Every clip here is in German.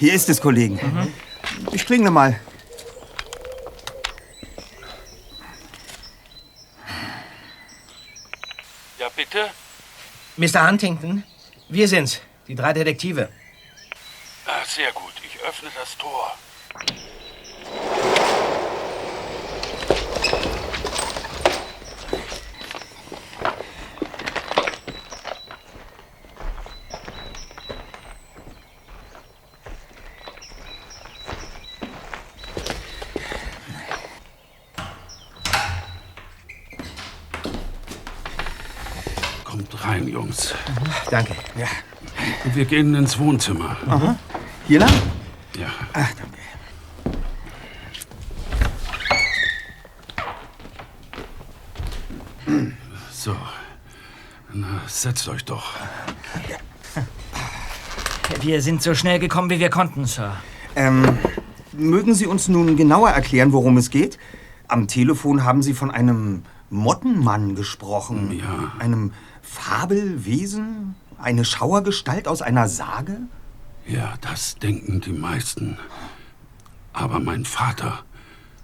Hier ist es, Kollegen. Ich klingle mal. Ja, bitte? Mr. Huntington, wir sind's, die drei Detektive. Ah, sehr gut. Ich öffne das Tor. Kommt rein, Jungs. Danke. Ja. Wir gehen ins Wohnzimmer. Aha. Hier lang? Ja. Ach, danke. So. Na, setzt euch doch. Wir sind so schnell gekommen, wie wir konnten, Sir. Ähm, mögen Sie uns nun genauer erklären, worum es geht? Am Telefon haben Sie von einem Mottenmann gesprochen. Ja. Einem Fabelwesen? Eine Schauergestalt aus einer Sage? Ja, das denken die meisten. Aber mein Vater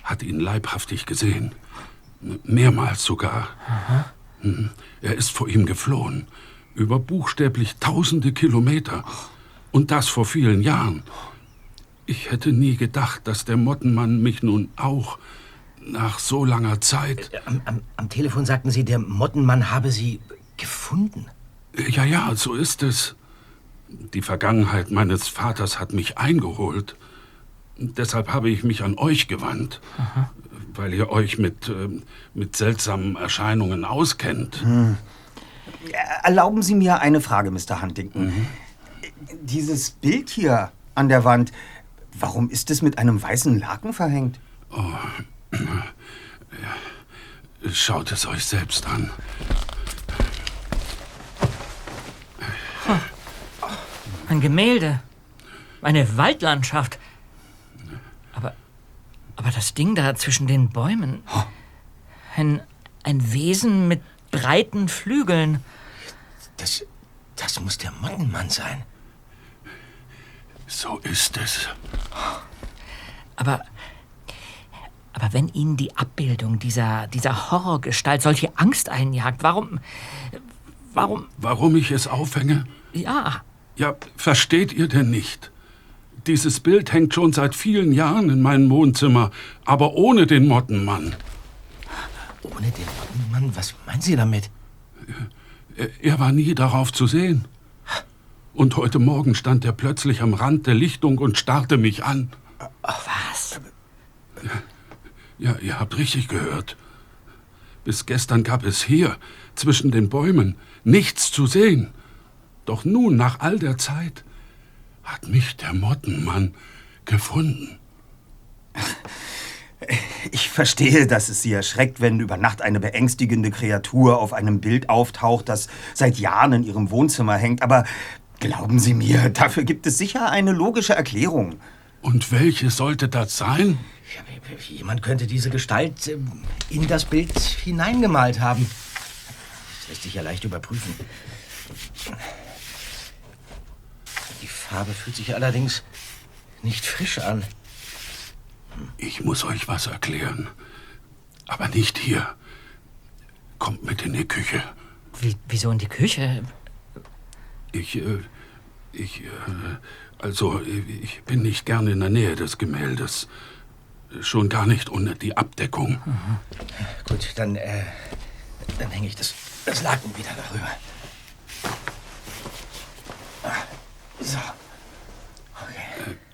hat ihn leibhaftig gesehen. Mehrmals sogar. Mhm. Er ist vor ihm geflohen. Über buchstäblich tausende Kilometer. Und das vor vielen Jahren. Ich hätte nie gedacht, dass der Mottenmann mich nun auch nach so langer Zeit. Am, am, am Telefon sagten Sie, der Mottenmann habe Sie gefunden. Ja, ja, so ist es. Die Vergangenheit meines Vaters hat mich eingeholt. Deshalb habe ich mich an euch gewandt, weil ihr euch mit, ähm, mit seltsamen Erscheinungen auskennt. Erlauben Sie mir eine Frage, Mr. Huntington. Dieses Bild hier an der Wand, warum ist es mit einem weißen Laken verhängt? Schaut es euch selbst an. Ein Gemälde. Eine Waldlandschaft. Aber, aber das Ding da zwischen den Bäumen. Ein, ein Wesen mit breiten Flügeln. Das, das muss der Mottenmann sein. So ist es. Aber, aber wenn Ihnen die Abbildung dieser, dieser Horrorgestalt solche Angst einjagt, warum, warum, Warum ich es aufhänge? Ja, Ja, versteht ihr denn nicht? Dieses Bild hängt schon seit vielen Jahren in meinem Wohnzimmer, aber ohne den Mottenmann. Ohne den Mottenmann, was meinen Sie damit? Er, er war nie darauf zu sehen. Und heute Morgen stand er plötzlich am Rand der Lichtung und starrte mich an. was? Ja, ihr habt richtig gehört. Bis gestern gab es hier, zwischen den Bäumen, nichts zu sehen. Doch nun, nach all der Zeit, hat mich der Mottenmann gefunden. Ich verstehe, dass es Sie erschreckt, wenn über Nacht eine beängstigende Kreatur auf einem Bild auftaucht, das seit Jahren in Ihrem Wohnzimmer hängt. Aber glauben Sie mir, dafür gibt es sicher eine logische Erklärung. Und welche sollte das sein? Jemand könnte diese Gestalt ähm, in das Bild hineingemalt haben. Das lässt sich ja leicht überprüfen. Die Farbe fühlt sich allerdings nicht frisch an. Ich muss euch was erklären. Aber nicht hier. Kommt mit in die Küche. Wie, wieso in die Küche? Ich, äh, ich, äh, also, ich bin nicht gern in der Nähe des Gemäldes. Schon gar nicht ohne die Abdeckung. Gut, dann, äh, dann hänge ich das, das Laken wieder darüber. Ah, So.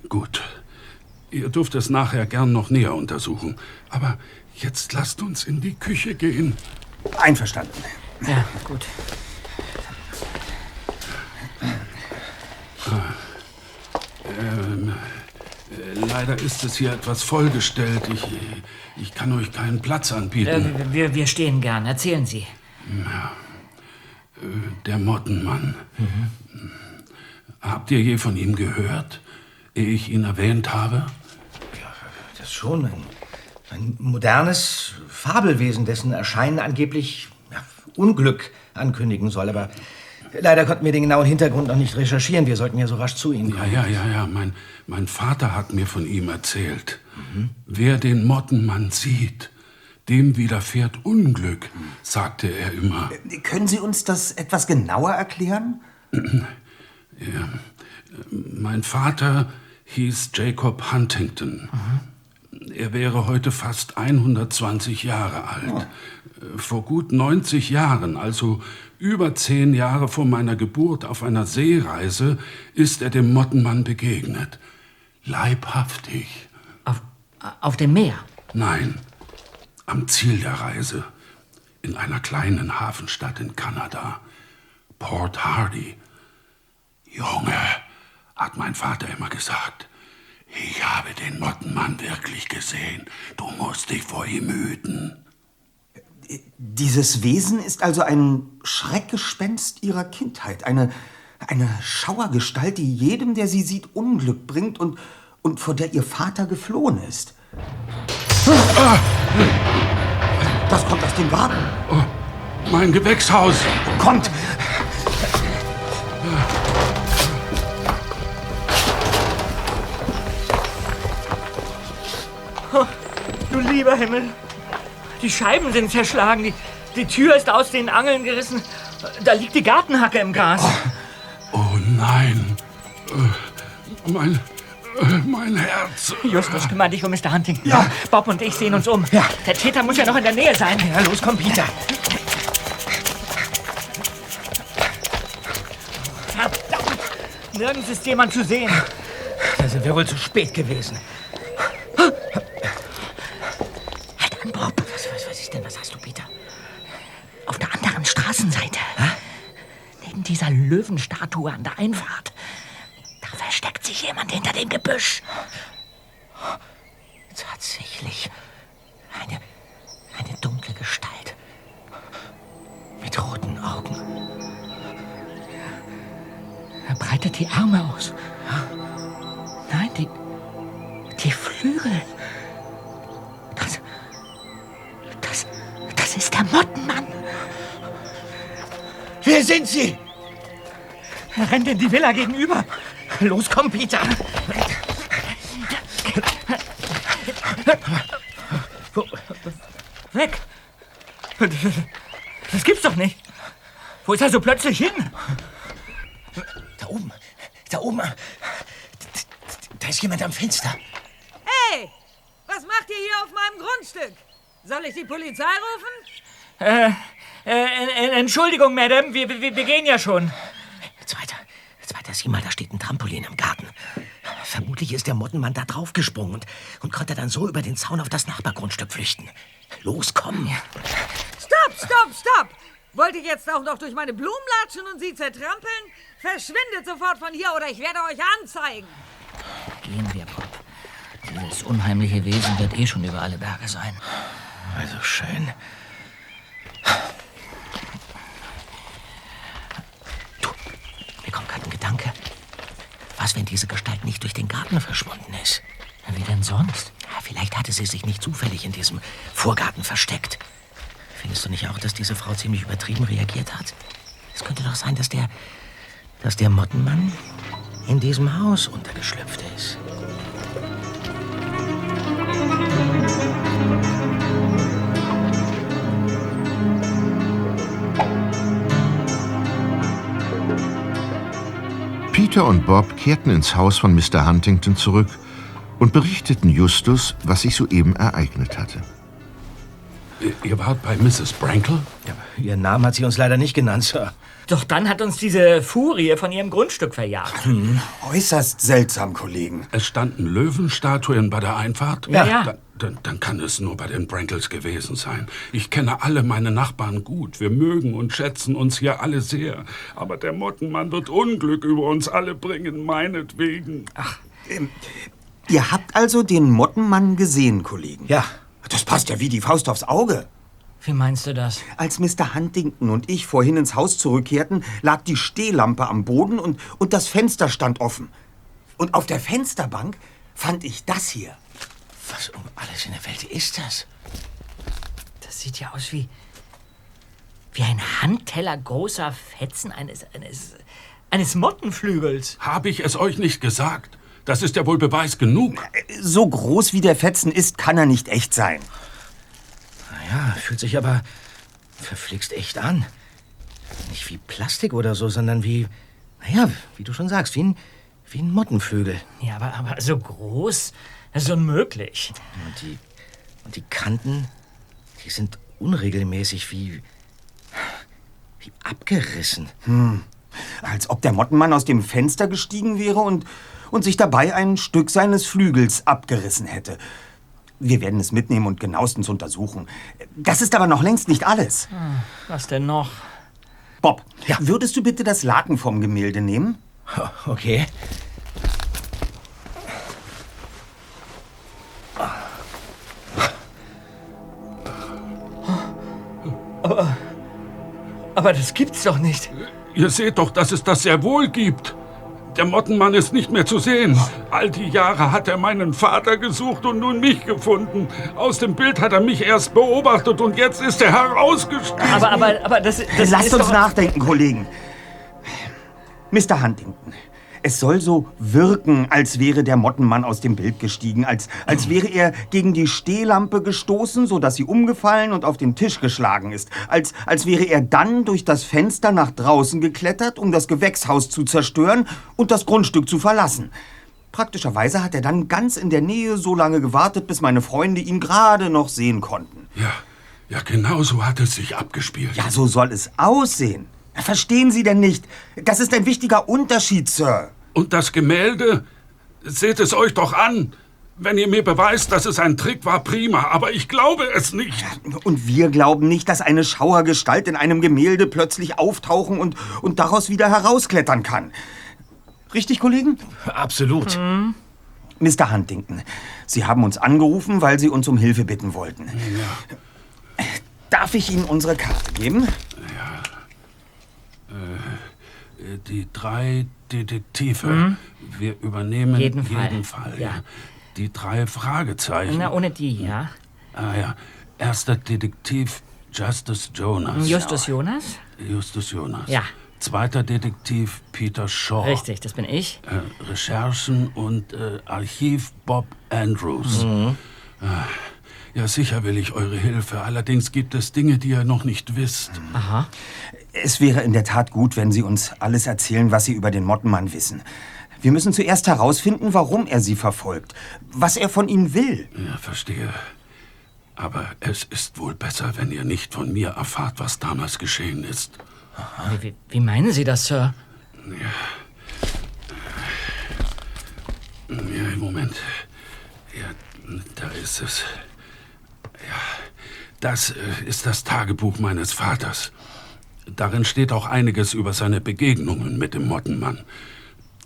Gut. Ihr dürft es nachher gern noch näher untersuchen. Aber jetzt lasst uns in die Küche gehen. Einverstanden. Ja, gut. Ähm, äh, leider ist es hier etwas vollgestellt. Ich, ich kann euch keinen Platz anbieten. Äh, wir, wir stehen gern. Erzählen Sie. Äh, Der Mottenmann. Habt ihr je von ihm gehört, ehe ich ihn erwähnt habe? Das schon. Ein, ein modernes Fabelwesen, dessen Erscheinen angeblich ja, Unglück ankündigen soll. Aber Leider konnten wir den genauen Hintergrund noch nicht recherchieren. Wir sollten ja so rasch zu Ihnen Ja, ja, ja, ja. Mein, mein Vater hat mir von ihm erzählt. Wer den Mottenmann sieht, dem widerfährt Unglück, sagte er immer. Können Sie uns das etwas genauer erklären? Mein Vater hieß Jacob Huntington. Er wäre heute fast 120 Jahre alt. Vor gut 90 Jahren, also über zehn Jahre vor meiner Geburt auf einer Seereise, ist er dem Mottenmann begegnet. Leibhaftig. Auf, auf dem Meer. Nein, am Ziel der Reise, in einer kleinen Hafenstadt in Kanada, Port Hardy. Junge, hat mein Vater immer gesagt, ich habe den Mottenmann wirklich gesehen. Du musst dich vor ihm hüten. Dieses Wesen ist also ein Schreckgespenst Ihrer Kindheit. Eine, eine Schauergestalt, die jedem, der sie sieht, Unglück bringt und, und vor der Ihr Vater geflohen ist. Das kommt aus dem Garten. Mein Gewächshaus. Kommt! Du lieber Himmel. Die Scheiben sind zerschlagen. Die, die Tür ist aus den Angeln gerissen. Da liegt die Gartenhacke im Gras. Oh nein. Äh, Mein, äh, mein Herz. Justus, kümmere dich um Mr. Huntington. Ja. Bob und ich sehen uns um. Ja. Der Täter muss ja noch in der Nähe sein. Ja, los, komm, Peter. Verdammt! Nirgends ist jemand zu sehen. Da sind wir wohl zu spät gewesen. Straßenseite. Neben dieser Löwenstatue an der Einfahrt. Da versteckt sich jemand hinter dem Gebüsch. Tatsächlich. Eine, eine dunkle Gestalt. Mit roten Augen. Er breitet die Arme aus. Nein, die, die Flügel. Das, das, das ist der Mottenmann. Wer sind Sie? Er rennt in die Villa gegenüber. Los, komm, Peter. Wo, Weg. Das gibt's doch nicht. Wo ist er so plötzlich hin? da oben. Da oben. Da ist jemand am Fenster. Hey, was macht ihr hier auf meinem Grundstück? Soll ich die Polizei rufen? Äh, äh, Entschuldigung, Madame, wir, wir, wir gehen ja schon. Zweiter. Zweiter, sieh mal, da steht ein Trampolin im Garten. Vermutlich ist der Mottenmann da draufgesprungen und, und konnte dann so über den Zaun auf das Nachbargrundstück flüchten. Los, komm. Stopp, stopp, stopp! Wollt ihr jetzt auch noch durch meine Blumen latschen und sie zertrampeln? Verschwindet sofort von hier oder ich werde euch anzeigen. Gehen wir, Bob. Dieses unheimliche Wesen wird eh schon über alle Berge sein. Also schön. Mir kommt gerade ein Gedanke. Was, wenn diese Gestalt nicht durch den Garten verschwunden ist? Wie denn sonst? Ja, vielleicht hatte sie sich nicht zufällig in diesem Vorgarten versteckt. Findest du nicht auch, dass diese Frau ziemlich übertrieben reagiert hat? Es könnte doch sein, dass der, dass der Mottenmann in diesem Haus untergeschlüpft ist. Peter und Bob kehrten ins Haus von Mr. Huntington zurück und berichteten Justus, was sich soeben ereignet hatte. Ihr wart bei Mrs. Brankle? Ihren Namen hat sie uns leider nicht genannt, Sir. Doch dann hat uns diese Furie von ihrem Grundstück verjagt. Äußerst seltsam, Kollegen. Es standen Löwenstatuen bei der Einfahrt? Ja, ja. Dann, dann, dann kann es nur bei den Brankles gewesen sein. Ich kenne alle meine Nachbarn gut. Wir mögen und schätzen uns hier alle sehr. Aber der Mottenmann wird Unglück über uns alle bringen, meinetwegen. Ihr habt also den Mottenmann gesehen, Kollegen? Ja, Das passt ja wie die Faust aufs Auge. Wie meinst du das? Als Mr. Huntington und ich vorhin ins Haus zurückkehrten, lag die Stehlampe am Boden und, und das Fenster stand offen. Und auf der Fensterbank fand ich das hier. was um alles in der Welt ist das? Das sieht ja aus wie. wie ein Handteller großer Fetzen eines, eines, eines Mottenflügels. Habe ich es euch nicht gesagt? Das ist ja wohl Beweis genug. So groß wie der Fetzen ist, kann er nicht echt sein. Naja, fühlt sich aber verflixt echt an. Nicht wie Plastik oder so, sondern wie, naja, wie du schon sagst, wie ein, wie ein Mottenflügel. Ja, aber, aber so groß, das ist unmöglich. Und die, und die Kanten, die sind unregelmäßig wie, wie abgerissen. Als ob der Mottenmann aus dem Fenster gestiegen wäre und, und sich dabei ein Stück seines Flügels abgerissen hätte. Wir werden es mitnehmen und genauestens untersuchen. Das ist aber noch längst nicht alles. Was denn noch? Bob, würdest du bitte das Laken vom Gemälde nehmen? Okay. Aber das gibt's doch nicht. Ihr seht doch, dass es das sehr wohl gibt. Der Mottenmann ist nicht mehr zu sehen. All die Jahre hat er meinen Vater gesucht und nun mich gefunden. Aus dem Bild hat er mich erst beobachtet und jetzt ist er herausgestiegen. Aber, aber, aber das, das Lasst ist uns doch... nachdenken, Kollegen. Mr. Huntington, es soll so wirken, als wäre der Mottenmann aus dem Bild gestiegen, als, als wäre er gegen die Stehlampe gestoßen, sodass sie umgefallen und auf den Tisch geschlagen ist, als, als wäre er dann durch das Fenster nach draußen geklettert, um das Gewächshaus zu zerstören und das Grundstück zu verlassen. Praktischerweise hat er dann ganz in der Nähe so lange gewartet, bis meine Freunde ihn gerade noch sehen konnten. Ja, ja, genau so hat es sich abgespielt. Ja, so soll es aussehen. Verstehen Sie denn nicht? Das ist ein wichtiger Unterschied, Sir. Und das Gemälde? Seht es euch doch an. Wenn ihr mir beweist, dass es ein Trick war, prima, aber ich glaube es nicht. Und wir glauben nicht, dass eine Schauergestalt in einem Gemälde plötzlich auftauchen und, und daraus wieder herausklettern kann. Richtig, Kollegen? Absolut. Mr. Huntington, Sie haben uns angerufen, weil Sie uns um Hilfe bitten wollten. Darf ich Ihnen unsere Karte geben? Äh, Die drei Detektive. Wir übernehmen Jeden Fall. jeden Fall. Ja. Die drei Fragezeichen. Na, ohne die, ja. Ah ja. Erster Detektiv Justus Jonas. Justus Jonas? Justus Jonas. Ja. Zweiter Detektiv Peter Shaw. Richtig, das bin ich. Äh, Recherchen und äh, Archiv Bob Andrews. Mhm. Äh, ja, sicher will ich eure Hilfe. Allerdings gibt es Dinge, die ihr noch nicht wisst. Aha. Es wäre in der Tat gut, wenn Sie uns alles erzählen, was Sie über den Mottenmann wissen. Wir müssen zuerst herausfinden, warum er Sie verfolgt, was er von Ihnen will. Ja, verstehe. Aber es ist wohl besser, wenn ihr nicht von mir erfahrt, was damals geschehen ist. Wie, wie, wie meinen Sie das, Sir? Ja, Moment. Ja, da ist es. Ja, das äh, ist das Tagebuch meines Vaters. Darin steht auch einiges über seine Begegnungen mit dem Mottenmann.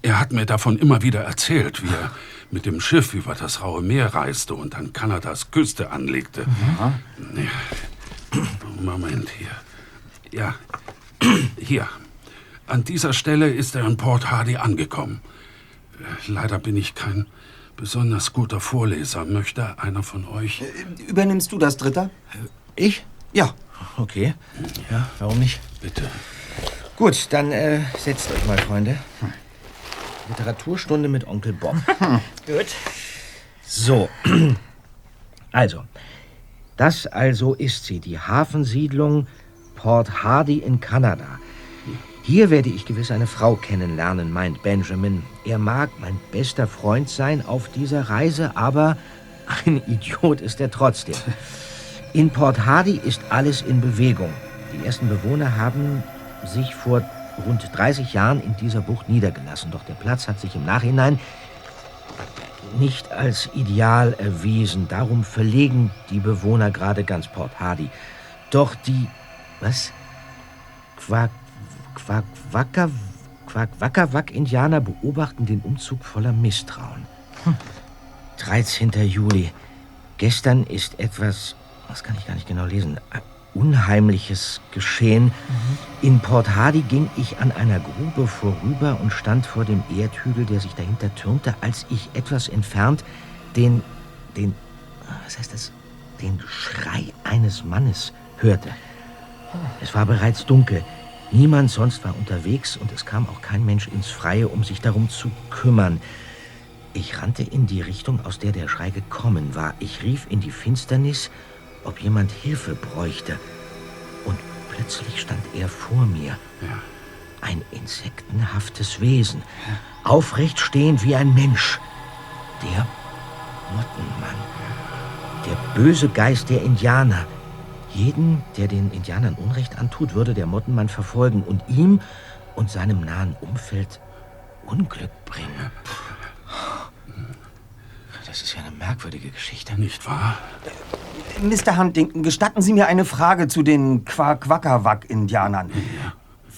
Er hat mir davon immer wieder erzählt, wie er mit dem Schiff über das Raue Meer reiste und an Kanadas Küste anlegte. Ja. Moment hier. Ja, hier. An dieser Stelle ist er in Port Hardy angekommen. Äh, Leider bin ich kein besonders guter Vorleser. Möchte einer von euch? Übernimmst du das, Dritter? Ich? Ja. Okay. Ja, warum nicht? Bitte. Gut, dann äh, setzt euch mal, Freunde. Literaturstunde mit Onkel Bob. Gut. So. Also, das also ist sie, die Hafensiedlung Port Hardy in Kanada. Hier werde ich gewiss eine Frau kennenlernen, meint Benjamin. Er mag mein bester Freund sein auf dieser Reise, aber ein Idiot ist er trotzdem. In Port Hardy ist alles in Bewegung. Die ersten Bewohner haben sich vor rund 30 Jahren in dieser Bucht niedergelassen. Doch der Platz hat sich im Nachhinein nicht als ideal erwiesen. Darum verlegen die Bewohner gerade ganz Port Hardy. Doch die. Was? Quack. Quack. Wacker. Quack. Wackerwack-Indianer beobachten den Umzug voller Misstrauen. 13. Juli. Gestern ist etwas. Das kann ich gar nicht genau lesen. Unheimliches geschehen. In Port Hardy ging ich an einer Grube vorüber und stand vor dem Erdhügel, der sich dahinter türmte, als ich etwas entfernt den, den, was heißt das, den Schrei eines Mannes hörte. Es war bereits dunkel. Niemand sonst war unterwegs und es kam auch kein Mensch ins Freie, um sich darum zu kümmern. Ich rannte in die Richtung, aus der der Schrei gekommen war. Ich rief in die Finsternis, ob jemand Hilfe bräuchte. Und plötzlich stand er vor mir. Ja. Ein insektenhaftes Wesen, aufrecht stehend wie ein Mensch. Der Mottenmann. Der böse Geist der Indianer. Jeden, der den Indianern Unrecht antut, würde der Mottenmann verfolgen und ihm und seinem nahen Umfeld Unglück bringen. Das ist ja eine merkwürdige Geschichte. Nicht wahr? Mr. Huntington, gestatten Sie mir eine Frage zu den Quaquakawak-Indianern.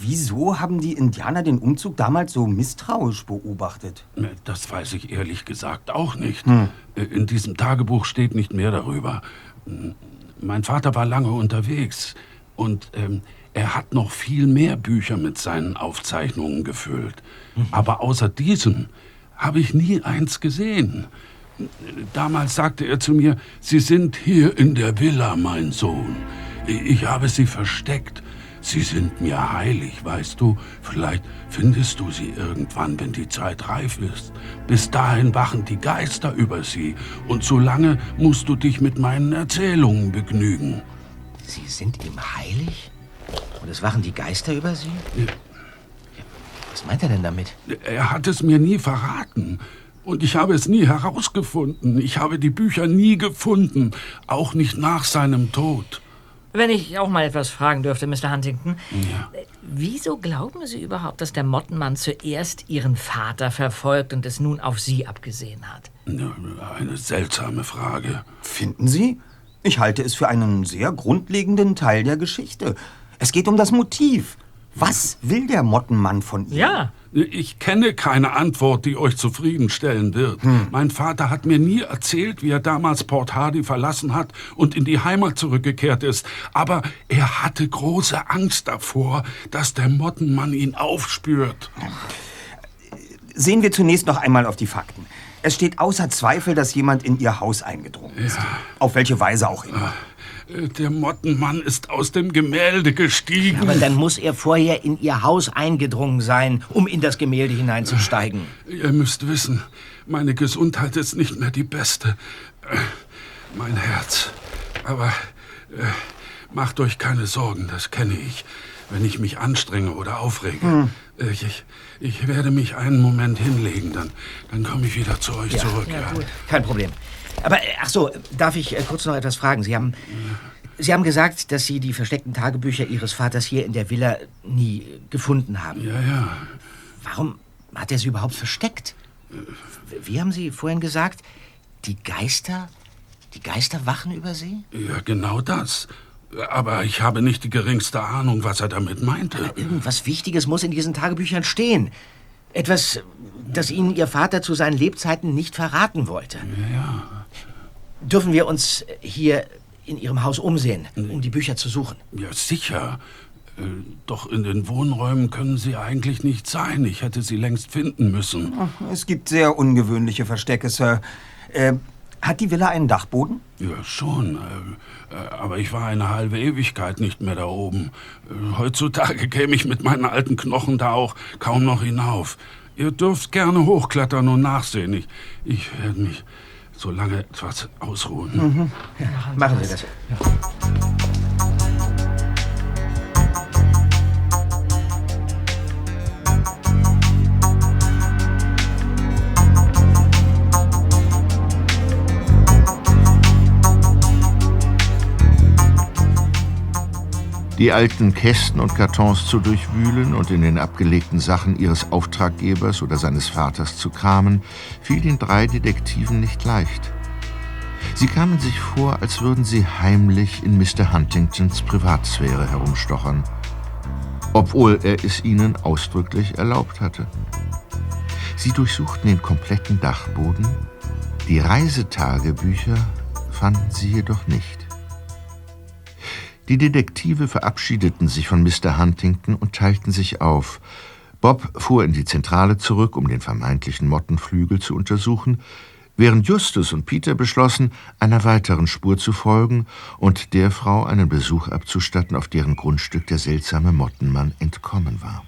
Wieso haben die Indianer den Umzug damals so misstrauisch beobachtet? Das weiß ich ehrlich gesagt auch nicht. Hm. In diesem Tagebuch steht nicht mehr darüber. Mein Vater war lange unterwegs und ähm, er hat noch viel mehr Bücher mit seinen Aufzeichnungen gefüllt. Mhm. Aber außer diesem habe ich nie eins gesehen. Damals sagte er zu mir, Sie sind hier in der Villa, mein Sohn. Ich habe Sie versteckt. Sie sind mir heilig, weißt du. Vielleicht findest du sie irgendwann, wenn die Zeit reif ist. Bis dahin wachen die Geister über sie. Und solange musst du dich mit meinen Erzählungen begnügen. Sie sind ihm heilig? Und es wachen die Geister über sie? Ja. Was meint er denn damit? Er hat es mir nie verraten. Und ich habe es nie herausgefunden. Ich habe die Bücher nie gefunden, auch nicht nach seinem Tod. Wenn ich auch mal etwas fragen dürfte, Mr. Huntington. Ja. Wieso glauben Sie überhaupt, dass der Mottenmann zuerst Ihren Vater verfolgt und es nun auf Sie abgesehen hat? Eine seltsame Frage. Finden Sie? Ich halte es für einen sehr grundlegenden Teil der Geschichte. Es geht um das Motiv. Was will der Mottenmann von ihr? Ja. Ich kenne keine Antwort, die euch zufriedenstellen wird. Hm. Mein Vater hat mir nie erzählt, wie er damals Port Hardy verlassen hat und in die Heimat zurückgekehrt ist. Aber er hatte große Angst davor, dass der Mottenmann ihn aufspürt. Sehen wir zunächst noch einmal auf die Fakten. Es steht außer Zweifel, dass jemand in ihr Haus eingedrungen ist. Ja. Auf welche Weise auch immer. Der Mottenmann ist aus dem Gemälde gestiegen. Aber dann muss er vorher in Ihr Haus eingedrungen sein, um in das Gemälde hineinzusteigen. Ihr müsst wissen, meine Gesundheit ist nicht mehr die beste. Äh, mein Herz. Aber äh, macht euch keine Sorgen, das kenne ich. Wenn ich mich anstrenge oder aufrege. Hm. Äh, ich, ich werde mich einen Moment hinlegen, dann, dann komme ich wieder zu euch ja, zurück. Ja, ja. Kein Problem. Aber, äh, ach so, darf ich äh, kurz noch etwas fragen? Sie haben, Sie haben gesagt, dass Sie die versteckten Tagebücher Ihres Vaters hier in der Villa nie gefunden haben. Ja, ja. Warum hat er sie überhaupt versteckt? Wie haben Sie vorhin gesagt? Die Geister? Die Geister wachen über Sie? Ja, genau das. Aber ich habe nicht die geringste Ahnung, was er damit meinte. Aber irgendwas Wichtiges muss in diesen Tagebüchern stehen. Etwas, das Ihnen Ihr Vater zu seinen Lebzeiten nicht verraten wollte. Ja, ja. Dürfen wir uns hier in Ihrem Haus umsehen, um die Bücher zu suchen? Ja, sicher. Äh, doch in den Wohnräumen können sie eigentlich nicht sein. Ich hätte sie längst finden müssen. Es gibt sehr ungewöhnliche Verstecke, Sir. Äh, hat die Villa einen Dachboden? Ja, schon. Äh, äh, aber ich war eine halbe Ewigkeit nicht mehr da oben. Heutzutage käme ich mit meinen alten Knochen da auch kaum noch hinauf. Ihr dürft gerne hochklettern und nachsehen. Ich, ich werde mich so lange etwas ausruhen. Mhm. Ja, machen Sie das. Ja. Die alten Kästen und Kartons zu durchwühlen und in den abgelegten Sachen ihres Auftraggebers oder seines Vaters zu kramen, fiel den drei Detektiven nicht leicht. Sie kamen sich vor, als würden sie heimlich in Mr. Huntingtons Privatsphäre herumstochern, obwohl er es ihnen ausdrücklich erlaubt hatte. Sie durchsuchten den kompletten Dachboden, die Reisetagebücher fanden sie jedoch nicht. Die Detektive verabschiedeten sich von Mr. Huntington und teilten sich auf. Bob fuhr in die Zentrale zurück, um den vermeintlichen Mottenflügel zu untersuchen, während Justus und Peter beschlossen, einer weiteren Spur zu folgen und der Frau einen Besuch abzustatten, auf deren Grundstück der seltsame Mottenmann entkommen war.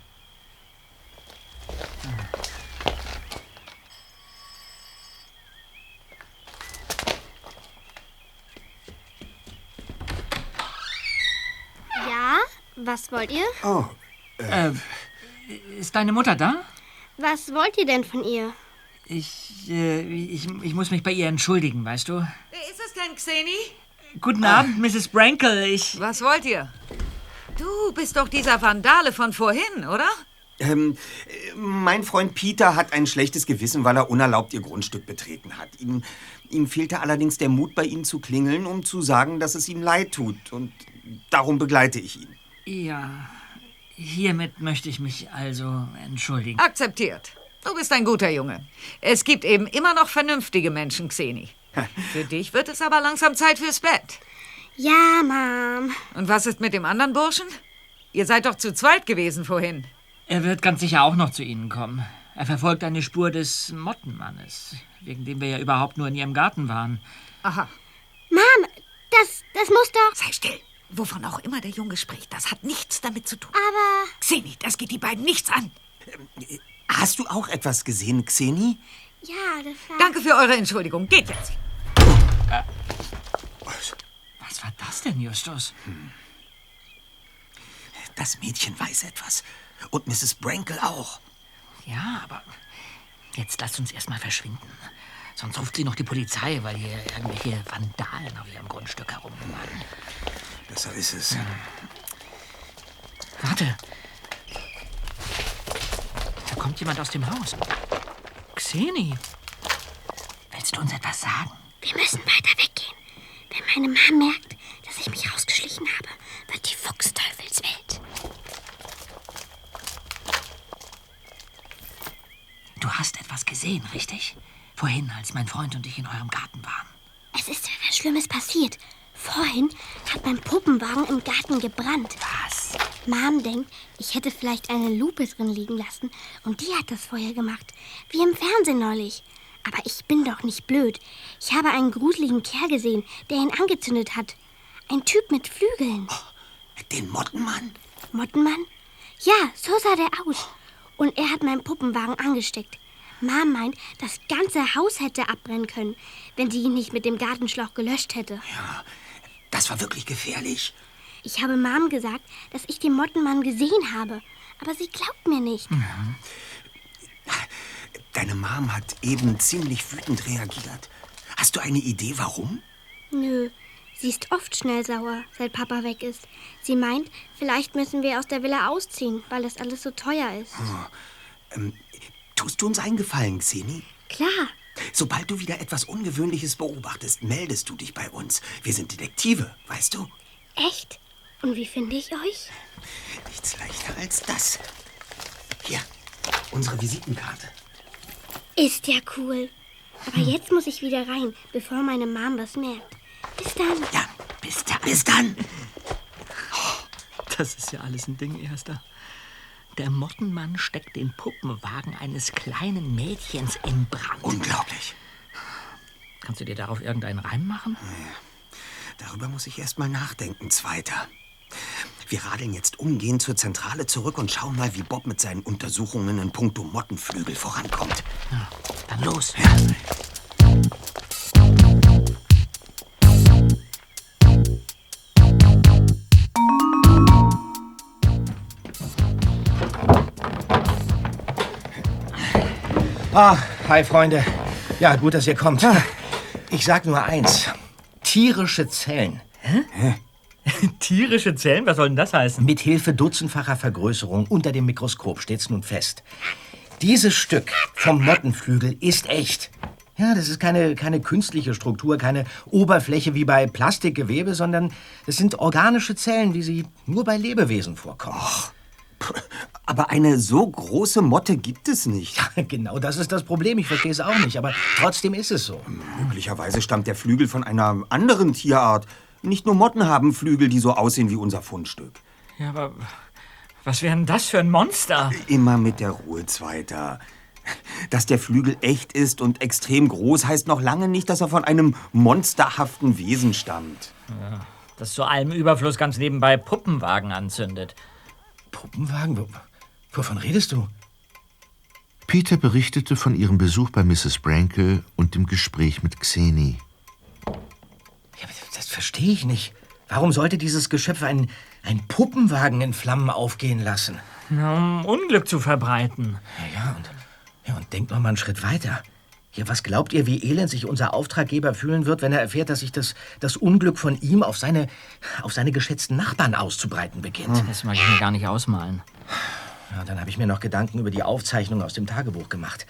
Ja, was wollt ihr? Oh, Äh, ist deine Mutter da? Was wollt ihr denn von ihr? Ich, äh, ich, ich muss mich bei ihr entschuldigen, weißt du? Wer ist es denn, Xeni? Guten Abend, Mrs. Brankle. Ich. Was wollt ihr? Du bist doch dieser Vandale von vorhin, oder? ähm, äh, mein Freund Peter hat ein schlechtes Gewissen, weil er unerlaubt ihr Grundstück betreten hat. Ihm, ihm fehlte allerdings der Mut, bei Ihnen zu klingeln, um zu sagen, dass es ihm leid tut. Und darum begleite ich ihn. Ja. Hiermit möchte ich mich also entschuldigen. Akzeptiert. Du bist ein guter Junge. Es gibt eben immer noch vernünftige Menschen, Xeni. Für dich wird es aber langsam Zeit fürs Bett. Ja, Mom. Und was ist mit dem anderen Burschen? Ihr seid doch zu zweit gewesen vorhin. Er wird ganz sicher auch noch zu Ihnen kommen. Er verfolgt eine Spur des Mottenmannes, wegen dem wir ja überhaupt nur in Ihrem Garten waren. Aha. Mom, das, das muss doch. Sei still. Wovon auch immer der Junge spricht, das hat nichts damit zu tun. Aber. Xeni, das geht die beiden nichts an. Hast du auch etwas gesehen, Xeni? Ja, das war. Danke für eure Entschuldigung. Geht jetzt. Was war das denn, Justus? Das Mädchen weiß etwas. Und Mrs. Brankle auch. Ja, aber jetzt lasst uns erstmal verschwinden. Sonst ruft sie noch die Polizei, weil hier irgendwelche Vandalen auf ihrem Grundstück herumlungern. Besser ist es. Warte. Da kommt jemand aus dem Haus. Xeni. Willst du uns etwas sagen? Wir müssen weiter weggehen. Wenn meine Mom merkt, dass ich mich rausgeschlichen habe, wird die Fuchsteufelswelt. Du hast etwas gesehen, richtig? Vorhin, als mein Freund und ich in eurem Garten waren. Es ist etwas Schlimmes passiert. Vorhin hat mein Puppenwagen im Garten gebrannt. Was? Mom denkt, ich hätte vielleicht eine Lupe drin liegen lassen und die hat das Feuer gemacht. Wie im Fernsehen neulich. Aber ich bin doch nicht blöd. Ich habe einen gruseligen Kerl gesehen, der ihn angezündet hat. Ein Typ mit Flügeln. Den Mottenmann? Mottenmann? Ja, so sah der aus. Und er hat meinen Puppenwagen angesteckt. Mom meint, das ganze Haus hätte abbrennen können, wenn sie ihn nicht mit dem Gartenschlauch gelöscht hätte. Das war wirklich gefährlich. Ich habe Mom gesagt, dass ich den Mottenmann gesehen habe. Aber sie glaubt mir nicht. Deine Mom hat eben ziemlich wütend reagiert. Hast du eine Idee, warum? Nö, sie ist oft schnell sauer, seit Papa weg ist. Sie meint, vielleicht müssen wir aus der Villa ausziehen, weil das alles so teuer ist. Tust du uns einen Gefallen, Xeni? Klar, Sobald du wieder etwas Ungewöhnliches beobachtest, meldest du dich bei uns. Wir sind Detektive, weißt du? echt? Und wie finde ich euch? Nichts leichter als das. Hier, unsere Visitenkarte. Ist ja cool. Aber jetzt muss ich wieder rein, bevor meine Mom was merkt. Bis dann. Ja, bis, da, bis dann. Das ist ja alles ein Ding, Erster. Der Mottenmann steckt den Puppenwagen eines kleinen Mädchens in Brand. Unglaublich. Kannst du dir darauf irgendeinen Reim machen? Darüber muss ich erst mal nachdenken, Zweiter. Wir radeln jetzt umgehend zur Zentrale zurück und schauen mal, wie Bob mit seinen Untersuchungen in puncto Mottenflügel vorankommt. Dann los. Ah, hi Freunde. Ja, gut, dass ihr kommt. Ich sag nur eins. Tierische Zellen. Tierische Zellen? Was soll denn das heißen? Mit Hilfe dutzendfacher Vergrößerung unter dem Mikroskop steht's nun fest. Dieses Stück vom Mottenflügel ist echt. Ja, das ist keine, keine künstliche Struktur, keine Oberfläche wie bei Plastikgewebe, sondern es sind organische Zellen, wie sie nur bei Lebewesen vorkommen. Aber eine so große Motte gibt es nicht. Genau das ist das Problem. Ich verstehe es auch nicht, aber trotzdem ist es so. Möglicherweise stammt der Flügel von einer anderen Tierart. Nicht nur Motten haben Flügel, die so aussehen wie unser Fundstück. Ja, aber was wäre denn das für ein Monster? Immer mit der Ruhe, Zweiter. Dass der Flügel echt ist und extrem groß, heißt noch lange nicht, dass er von einem monsterhaften Wesen stammt. Ja, das zu allem Überfluss ganz nebenbei Puppenwagen anzündet. Puppenwagen? Wovon redest du? Peter berichtete von ihrem Besuch bei Mrs. Brankel und dem Gespräch mit Xeni. Ja, das verstehe ich nicht. Warum sollte dieses Geschöpf einen, einen Puppenwagen in Flammen aufgehen lassen? Na, um Unglück zu verbreiten. Ja, ja, und, ja, und denkt noch mal einen Schritt weiter. Ja, was glaubt ihr, wie elend sich unser Auftraggeber fühlen wird, wenn er erfährt, dass sich das, das Unglück von ihm auf seine, auf seine geschätzten Nachbarn auszubreiten beginnt? Das mag ich mir gar nicht ausmalen. Ja, dann habe ich mir noch Gedanken über die Aufzeichnung aus dem Tagebuch gemacht.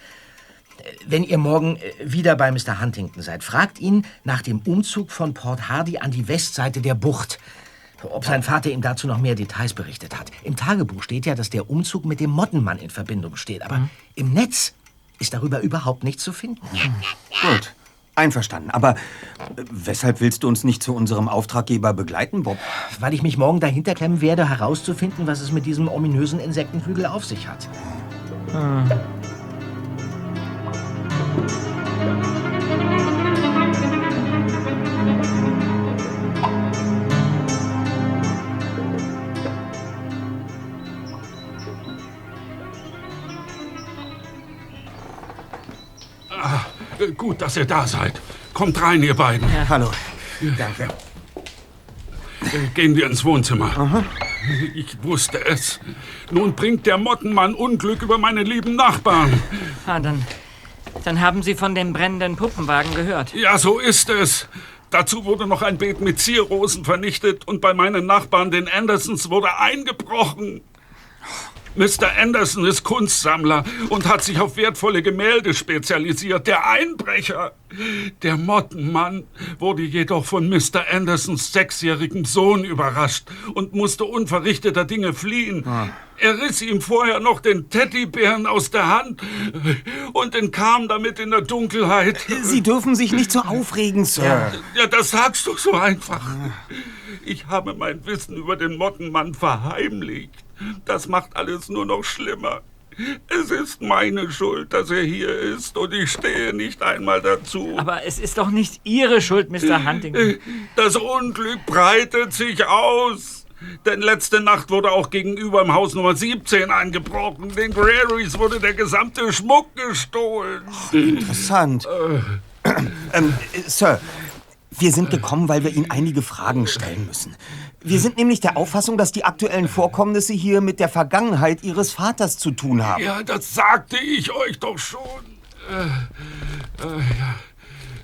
Wenn ihr morgen äh, wieder bei Mr. Huntington seid, fragt ihn nach dem Umzug von Port Hardy an die Westseite der Bucht. Ob sein Vater ihm dazu noch mehr Details berichtet hat. Im Tagebuch steht ja, dass der Umzug mit dem Mottenmann in Verbindung steht. Aber im Netz ist darüber überhaupt nichts zu finden. Gut, einverstanden. Aber äh, weshalb willst du uns nicht zu unserem Auftraggeber begleiten, Bob? Weil ich mich morgen dahinter klemmen werde, herauszufinden, was es mit diesem ominösen Insektenflügel auf sich hat. Hm. Gut, dass ihr da seid. Kommt rein, ihr beiden. Ja. Hallo. Danke. Äh, Gehen wir ins Wohnzimmer. Ich wusste es. Nun bringt der Mottenmann Unglück über meine lieben Nachbarn. Ah, dann, dann haben Sie von dem brennenden Puppenwagen gehört. Ja, so ist es. Dazu wurde noch ein Beet mit Zierrosen vernichtet und bei meinen Nachbarn, den Andersons, wurde eingebrochen. Mr. Anderson ist Kunstsammler und hat sich auf wertvolle Gemälde spezialisiert. Der Einbrecher, der Mottenmann, wurde jedoch von Mr. Andersons sechsjährigem Sohn überrascht und musste unverrichteter Dinge fliehen. Ah. Er riss ihm vorher noch den Teddybären aus der Hand und entkam damit in der Dunkelheit. Sie dürfen sich nicht so aufregen, Sir. Ja, das sagst du so einfach. Ich habe mein Wissen über den Mottenmann verheimlicht. Das macht alles nur noch schlimmer. Es ist meine Schuld, dass er hier ist und ich stehe nicht einmal dazu. Aber es ist doch nicht Ihre Schuld, Mr. Huntington. Das Unglück breitet sich aus. Denn letzte Nacht wurde auch gegenüber im Haus Nummer 17 eingebrochen. Den Graries wurde der gesamte Schmuck gestohlen. Interessant. ähm, äh, Sir, wir sind gekommen, weil wir Ihnen einige Fragen stellen müssen. Wir sind nämlich der Auffassung, dass die aktuellen Vorkommnisse hier mit der Vergangenheit Ihres Vaters zu tun haben. Ja, das sagte ich euch doch schon. Äh, äh, ja.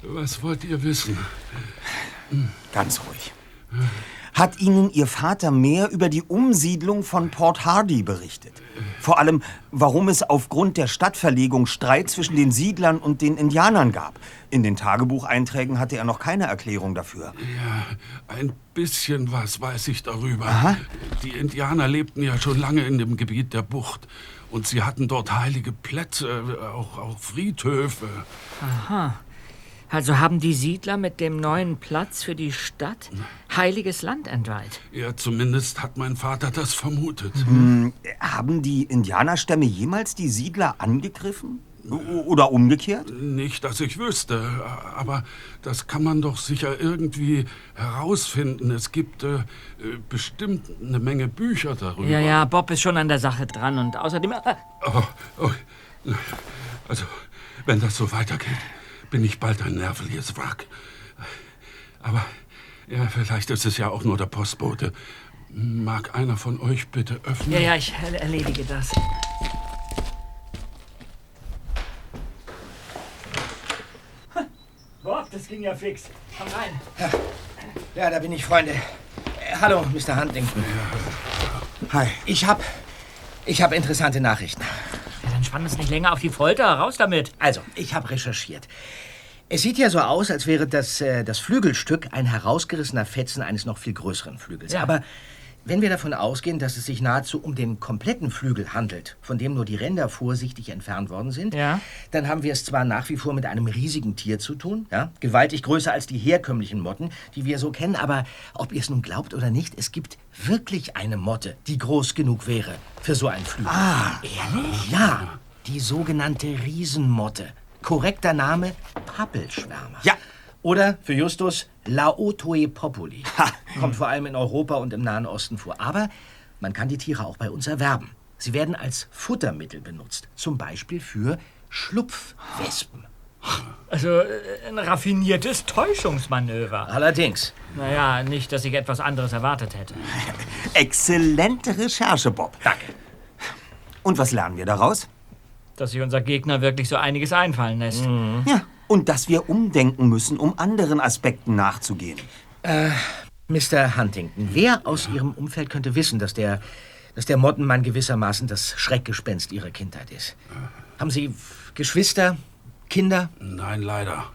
Was wollt ihr wissen? Ganz ruhig. Hat Ihnen Ihr Vater mehr über die Umsiedlung von Port Hardy berichtet? Vor allem, warum es aufgrund der Stadtverlegung Streit zwischen den Siedlern und den Indianern gab. In den Tagebucheinträgen hatte er noch keine Erklärung dafür. Ja, ein bisschen was weiß ich darüber. Aha. Die Indianer lebten ja schon lange in dem Gebiet der Bucht. Und sie hatten dort heilige Plätze, auch, auch Friedhöfe. Aha. Also haben die Siedler mit dem neuen Platz für die Stadt heiliges Land entweiht. Ja, zumindest hat mein Vater das vermutet. Hm, haben die Indianerstämme jemals die Siedler angegriffen? Oder umgekehrt? Nicht, dass ich wüsste, aber das kann man doch sicher irgendwie herausfinden. Es gibt äh, äh, bestimmt eine Menge Bücher darüber. Ja, ja, Bob ist schon an der Sache dran und außerdem. Äh, Oh, oh, also, wenn das so weitergeht, bin ich bald ein nervliches Wrack. Aber ja, vielleicht ist es ja auch nur der Postbote. Mag einer von euch bitte öffnen? ja, ja, ich er- erledige das. Bob, das ging ja fix. Komm rein. Ja, da bin ich, Freunde. Äh, hallo, Mr. Huntington. Hi. Ich hab. Ich hab interessante Nachrichten. Spann uns nicht länger auf die Folter. Raus damit. Also, ich habe recherchiert. Es sieht ja so aus, als wäre das, äh, das Flügelstück ein herausgerissener Fetzen eines noch viel größeren Flügels. Ja. Aber wenn wir davon ausgehen, dass es sich nahezu um den kompletten Flügel handelt, von dem nur die Ränder vorsichtig entfernt worden sind, Ja. dann haben wir es zwar nach wie vor mit einem riesigen Tier zu tun, ja, gewaltig größer als die herkömmlichen Motten, die wir so kennen, aber ob ihr es nun glaubt oder nicht, es gibt wirklich eine Motte, die groß genug wäre für so einen Flügel. Ah. Ehrlich? Ja. Die sogenannte Riesenmotte. Korrekter Name Pappelschwärmer. Ja. Oder für Justus Laotoe populi. Kommt vor allem in Europa und im Nahen Osten vor. Aber man kann die Tiere auch bei uns erwerben. Sie werden als Futtermittel benutzt. Zum Beispiel für Schlupfwespen. Also äh, ein raffiniertes Täuschungsmanöver. Allerdings. Naja, nicht, dass ich etwas anderes erwartet hätte. Exzellente Recherche, Bob. Danke. Und was lernen wir daraus? Dass sich unser Gegner wirklich so einiges einfallen lässt. Ja. Und dass wir umdenken müssen, um anderen Aspekten nachzugehen. Mr. Huntington, wer aus Ihrem Umfeld könnte wissen, dass der, dass der Mottenmann gewissermaßen das Schreckgespenst Ihrer Kindheit ist? Haben Sie Geschwister, Kinder? Nein, leider.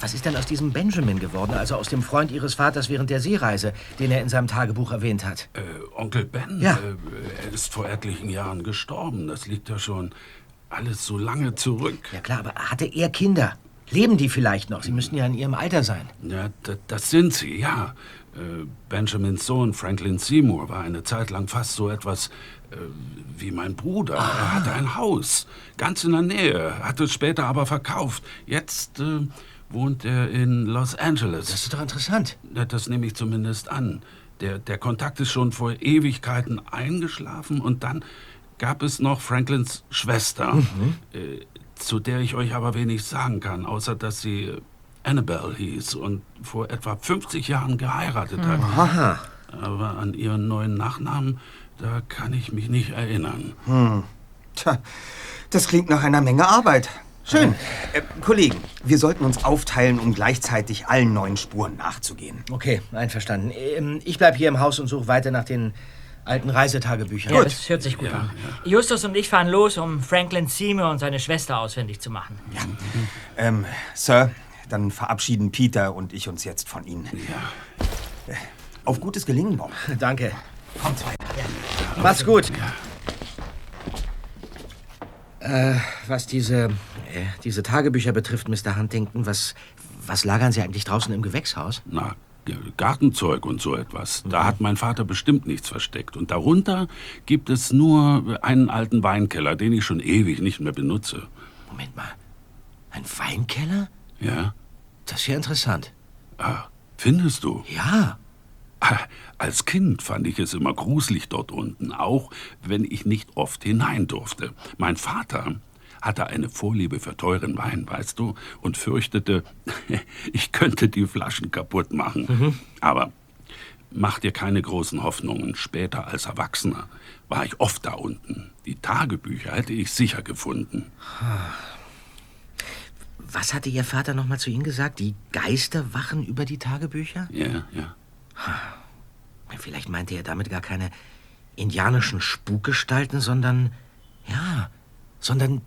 Was ist denn aus diesem Benjamin geworden, also aus dem Freund Ihres Vaters während der Seereise, den er in seinem Tagebuch erwähnt hat? Äh, Onkel Ben, Ja. äh, er ist vor etlichen Jahren gestorben. Das liegt ja schon alles so lange zurück. Ja klar, aber hatte er Kinder? Leben die vielleicht noch? Sie müssten ja in Ihrem Alter sein. Ja, das sind sie, ja. Äh, Benjamins Sohn Franklin Seymour war eine Zeit lang fast so etwas äh, wie mein Bruder. Er hatte ein Haus, ganz in der Nähe, hat es später aber verkauft. Jetzt äh, wohnt er in Los Angeles. Das ist doch interessant. Das nehme ich zumindest an. Der, der Kontakt ist schon vor Ewigkeiten eingeschlafen und dann gab es noch Franklins Schwester, äh, zu der ich euch aber wenig sagen kann, außer dass sie Annabelle hieß und vor etwa 50 Jahren geheiratet hat. Aha. Aber an ihren neuen Nachnamen, da kann ich mich nicht erinnern. Tja, das klingt nach einer Menge Arbeit. Schön. Äh, Kollegen, wir sollten uns aufteilen, um gleichzeitig allen neuen Spuren nachzugehen. Okay, einverstanden. Ähm, Ich bleib hier im Haus und suche weiter nach den alten Reisetagebüchern. Ja, das hört sich gut an. Justus und ich fahren los, um Franklin Seymour und seine Schwester ausfindig zu machen. Ähm, Sir, dann verabschieden Peter und ich uns jetzt von Ihnen. Ja. Auf gutes Gelingen, Bob. Danke. Kommt weiter. Macht's gut. Äh, was diese, äh, diese Tagebücher betrifft, Mr. Huntington, was, was lagern Sie eigentlich draußen im Gewächshaus? Na, Gartenzeug und so etwas. Da hat mein Vater bestimmt nichts versteckt. Und darunter gibt es nur einen alten Weinkeller, den ich schon ewig nicht mehr benutze. Moment mal. Ein Weinkeller? Ja? Das ist ja interessant. Ah, findest du? Ja. Ah, Als Kind fand ich es immer gruselig dort unten, auch wenn ich nicht oft hinein durfte. Mein Vater hatte eine Vorliebe für teuren Wein, weißt du, und fürchtete, ich könnte die Flaschen kaputt machen. Aber mach dir keine großen Hoffnungen. Später als Erwachsener war ich oft da unten. Die Tagebücher hätte ich sicher gefunden. Was hatte Ihr Vater noch mal zu Ihnen gesagt? Die Geister wachen über die Tagebücher? Ja, ja. Vielleicht meinte er damit gar keine indianischen Spukgestalten, sondern, ja, sondern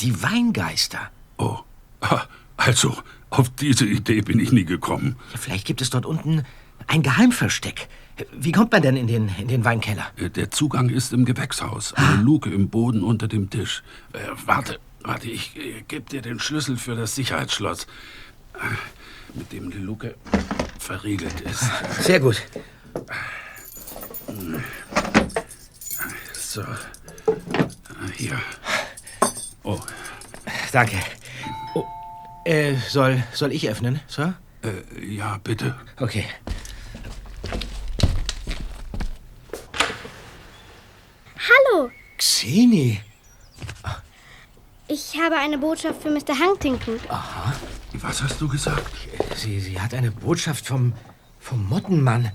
die Weingeister. Oh, ah, also, auf diese Idee bin ich nie gekommen. Vielleicht gibt es dort unten ein Geheimversteck. Wie kommt man denn in den, in den Weinkeller? Äh, Der Zugang ist im Gewächshaus. Eine Luke im Boden unter dem Tisch. Äh, warte, warte, ich äh, gebe dir den Schlüssel für das Sicherheitsschloss, äh, mit dem die Luke verriegelt ist. Sehr gut. So. Äh, Hier. Oh, Danke. Oh, äh, soll, soll ich öffnen, Sir? äh, ja, bitte. Okay. Hallo, Xeni. ich habe eine Botschaft für Mr. Huntington. Was hast du gesagt? Sie, sie hat eine Botschaft vom, vom Mottenmann.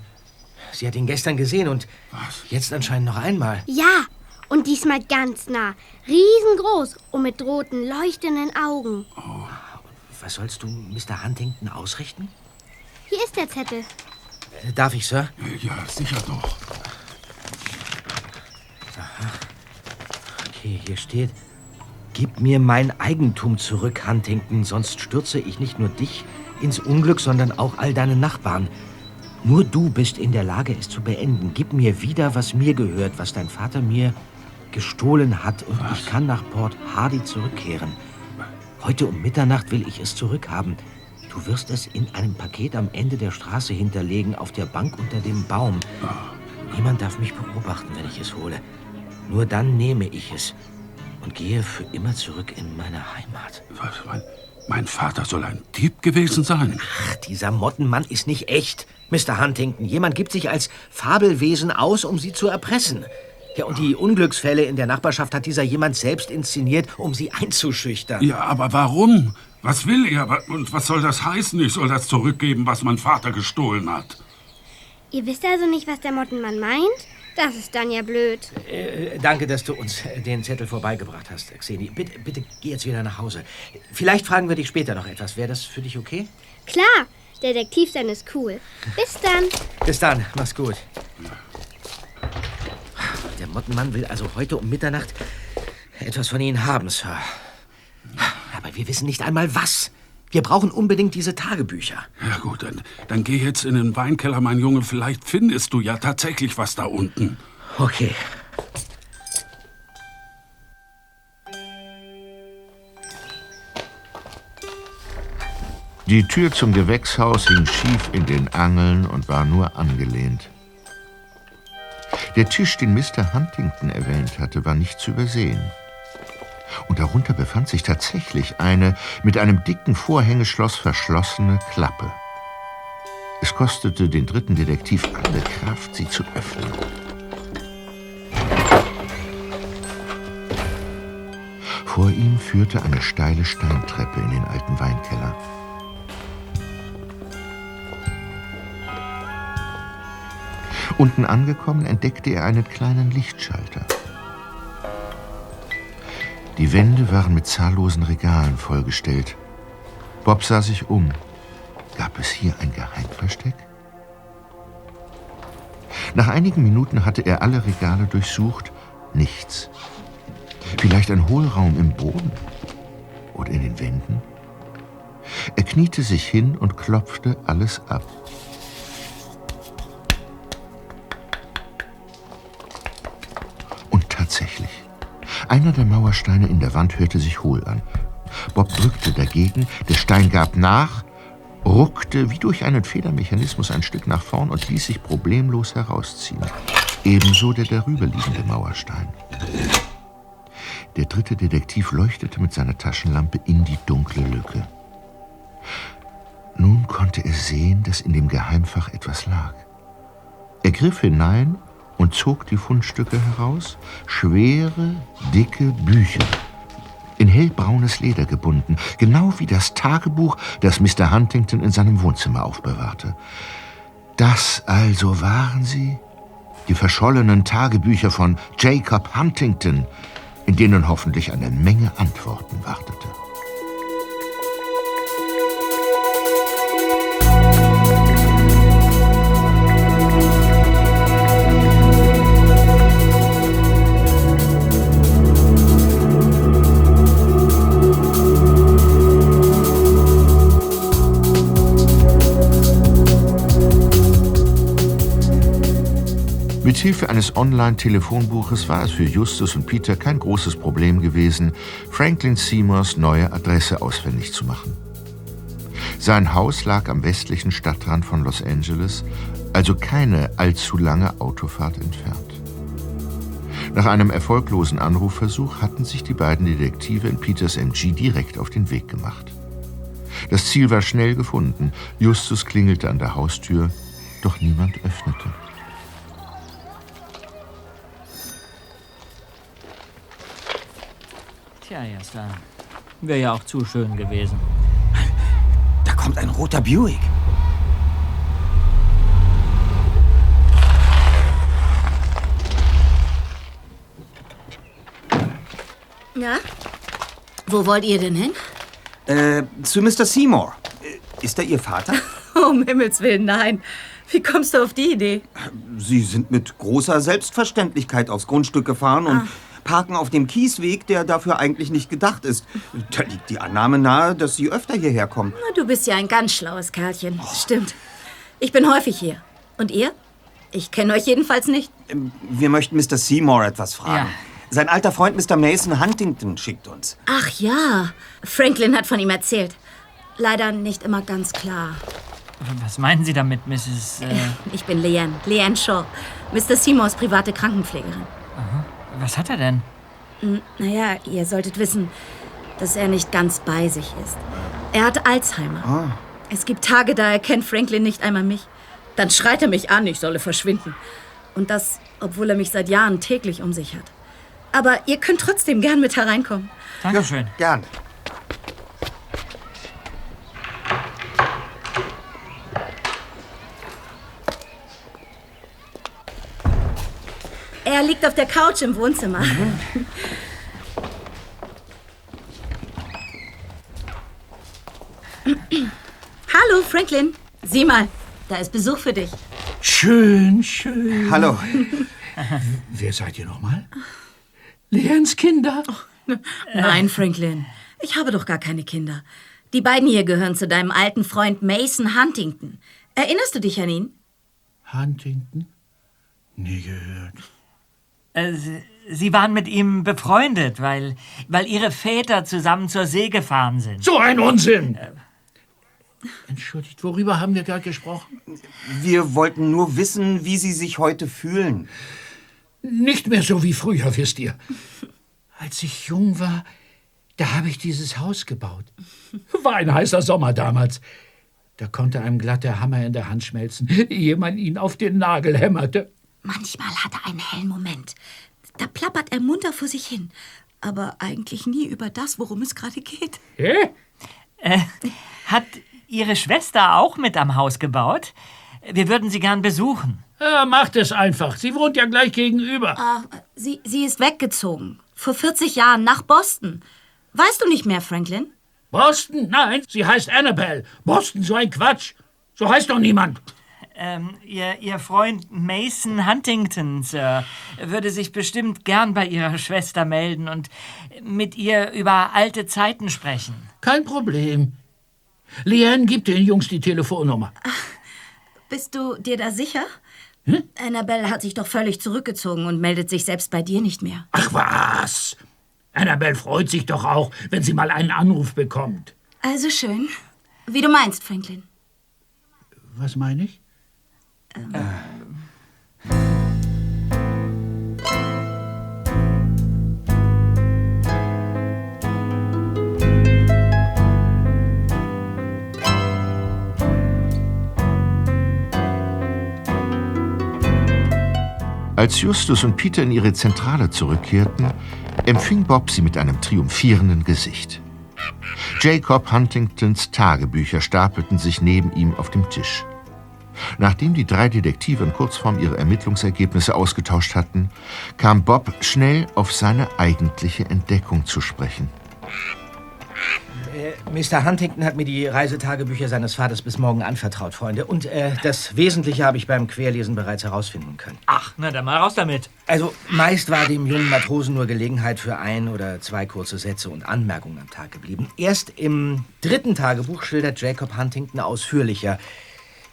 Sie hat ihn gestern gesehen und Was? jetzt anscheinend noch einmal. Ja, und diesmal ganz nah. Riesengroß und mit roten, leuchtenden Augen. Was sollst du Mr. Huntington ausrichten? Hier ist der Zettel. Äh, Darf ich, Sir? Ja, sicher doch. Okay, hier steht: Gib mir mein Eigentum zurück, Huntington, sonst stürze ich nicht nur dich ins Unglück, sondern auch all deine Nachbarn. Nur du bist in der Lage, es zu beenden. Gib mir wieder, was mir gehört, was dein Vater mir gestohlen hat, und ich kann nach Port Hardy zurückkehren. Heute um Mitternacht will ich es zurückhaben. Du wirst es in einem Paket am Ende der Straße hinterlegen, auf der Bank unter dem Baum. Niemand darf mich beobachten, wenn ich es hole. Nur dann nehme ich es. und gehe für immer zurück in meine Heimat. Was, mein, mein Vater soll ein Dieb gewesen sein. Ach, dieser Mottenmann ist nicht echt, Mr. Huntington. Jemand gibt sich als Fabelwesen aus, um sie zu erpressen. Ja, und die Unglücksfälle in der Nachbarschaft hat dieser jemand selbst inszeniert, um sie einzuschüchtern. Ja, aber warum? Was will er? Und was soll das heißen? Ich soll das zurückgeben, was mein Vater gestohlen hat. Ihr wisst also nicht, was der Mottenmann meint? Das ist dann ja blöd. Äh, danke, dass du uns äh, den Zettel vorbeigebracht hast, Xeni. Bitte, bitte geh jetzt wieder nach Hause. Vielleicht fragen wir dich später noch etwas. Wäre das für dich okay? Klar, Detektiv sein ist cool. Bis dann. Bis dann, mach's gut. Der Mottenmann will also heute um Mitternacht etwas von Ihnen haben, Sir. Aber wir wissen nicht einmal was. Wir brauchen unbedingt diese Tagebücher. Ja gut, dann, dann geh jetzt in den Weinkeller, mein Junge. Vielleicht findest du ja tatsächlich was da unten. Okay. Die Tür zum Gewächshaus hing schief in den Angeln und war nur angelehnt. Der Tisch, den Mr. Huntington erwähnt hatte, war nicht zu übersehen und darunter befand sich tatsächlich eine mit einem dicken Vorhängeschloss verschlossene Klappe. Es kostete den dritten Detektiv alle Kraft, sie zu öffnen. Vor ihm führte eine steile Steintreppe in den alten Weinkeller. Unten angekommen entdeckte er einen kleinen Lichtschalter. Die Wände waren mit zahllosen Regalen vollgestellt. Bob sah sich um. Gab es hier ein Geheimversteck? Nach einigen Minuten hatte er alle Regale durchsucht. Nichts. Vielleicht ein Hohlraum im Boden oder in den Wänden? Er kniete sich hin und klopfte alles ab. Einer der Mauersteine in der Wand hörte sich hohl an. Bob drückte dagegen, der Stein gab nach, ruckte wie durch einen Federmechanismus ein Stück nach vorn und ließ sich problemlos herausziehen. Ebenso der darüberliegende Mauerstein. Der dritte Detektiv leuchtete mit seiner Taschenlampe in die dunkle Lücke. Nun konnte er sehen, dass in dem Geheimfach etwas lag. Er griff hinein und zog die Fundstücke heraus, schwere, dicke Bücher, in hellbraunes Leder gebunden, genau wie das Tagebuch, das Mr. Huntington in seinem Wohnzimmer aufbewahrte. Das also waren sie, die verschollenen Tagebücher von Jacob Huntington, in denen hoffentlich eine Menge Antworten wartete. Hilfe eines Online-Telefonbuches war es für Justus und Peter kein großes Problem gewesen, Franklin Seymours neue Adresse ausfindig zu machen. Sein Haus lag am westlichen Stadtrand von Los Angeles, also keine allzu lange Autofahrt entfernt. Nach einem erfolglosen Anrufversuch hatten sich die beiden Detektive in Peters MG direkt auf den Weg gemacht. Das Ziel war schnell gefunden. Justus klingelte an der Haustür, doch niemand öffnete. Tja, Erster. Wäre ja auch zu schön gewesen. Da kommt ein roter Buick. Ja? Wo wollt ihr denn hin? Äh, zu Mr. Seymour. Äh, Ist er Ihr Vater? Um Himmels Willen, nein. Wie kommst du auf die Idee? Sie sind mit großer Selbstverständlichkeit aufs Grundstück gefahren und parken auf dem Kiesweg, der dafür eigentlich nicht gedacht ist. Da liegt die Annahme nahe, dass Sie öfter hierher kommen. Na, Du bist ja ein ganz schlaues Kerlchen. Stimmt. Ich bin häufig hier. Und ihr? Ich kenne euch jedenfalls nicht. Ähm, Wir möchten Mr. Seymour etwas fragen. Ja. Sein alter Freund Mr. Mason Huntington schickt uns. Ach ja, Franklin hat von ihm erzählt. Leider nicht immer ganz klar. Was meinen Sie damit, Mrs. Äh, Ich bin Leanne, Leanne Shaw, Mr. Seymours private Krankenpflegerin. Was hat er denn? N- Naja, ihr solltet wissen, dass er nicht ganz bei sich ist. Er hat Alzheimer. Es gibt Tage, da erkennt Franklin nicht einmal mich. Dann schreit er mich an, ich solle verschwinden. Und das, obwohl er mich seit Jahren täglich um sich hat. Aber ihr könnt trotzdem gern mit hereinkommen. Dankeschön. Gern. Er liegt auf der Couch im Wohnzimmer. Hallo, Franklin. Sieh mal, da ist Besuch für dich. Schön, schön. Hallo. Wer seid ihr nochmal? Leons Kinder. Nein, Franklin. Ich habe doch gar keine Kinder. Die beiden hier gehören zu deinem alten Freund Mason Huntington. Erinnerst du dich an ihn? Huntington? Nie gehört. Äh, Sie, waren mit ihm befreundet, weil, weil Ihre Väter zusammen zur See gefahren sind. So ein Unsinn! Entschuldigt, worüber haben wir gerade gesprochen? Wir wollten nur wissen, wie Sie sich heute fühlen. Nicht mehr so wie früher, wisst ihr. Als ich jung war, da habe ich dieses Haus gebaut. War ein heißer Sommer damals. Da konnte einem glatt der Hammer in der Hand schmelzen, ehe man ihn auf den Nagel hämmerte. Manchmal hat er einen hellen Moment. Da plappert er munter vor sich hin. Aber eigentlich nie über das, worum es gerade geht. Hä? Äh, hat Ihre Schwester auch mit am Haus gebaut? Wir würden Sie gern besuchen. Ja, macht es einfach. Sie wohnt ja gleich gegenüber. Ah, sie, sie ist weggezogen. Vor 40 Jahren nach Boston. Weißt du nicht mehr, Franklin? Boston? Nein, sie heißt Annabelle. Boston, so ein Quatsch. So heißt doch niemand. Ähm, ihr, ihr Freund Mason Huntington, Sir, würde sich bestimmt gern bei Ihrer Schwester melden und mit ihr über alte Zeiten sprechen. Kein Problem. Leanne, gib den Jungs die Telefonnummer. Bist du dir da sicher? Annabelle hat sich doch völlig zurückgezogen und meldet sich selbst bei dir nicht mehr. Ach was. Annabelle freut sich doch auch, wenn sie mal einen Anruf bekommt. Also schön. Wie du meinst, Franklin. Was meine ich? Als Justus und Peter in ihre Zentrale zurückkehrten, empfing Bob sie mit einem triumphierenden Gesicht. Jacob Huntingtons Tagebücher stapelten sich neben ihm auf dem Tisch. Nachdem die drei Detektive in Kurzform ihre Ermittlungsergebnisse ausgetauscht hatten, kam Bob schnell auf seine eigentliche Entdeckung zu sprechen. Äh, Mr. Huntington hat mir die Reisetagebücher seines Vaters bis morgen anvertraut, Freunde. Und äh, das Wesentliche habe ich beim Querlesen bereits herausfinden können. Ach, na dann mal raus damit. Also, meist war dem jungen Matrosen nur Gelegenheit für ein oder zwei kurze Sätze und Anmerkungen am Tag geblieben. Erst im dritten Tagebuch schildert Jacob Huntington ausführlicher,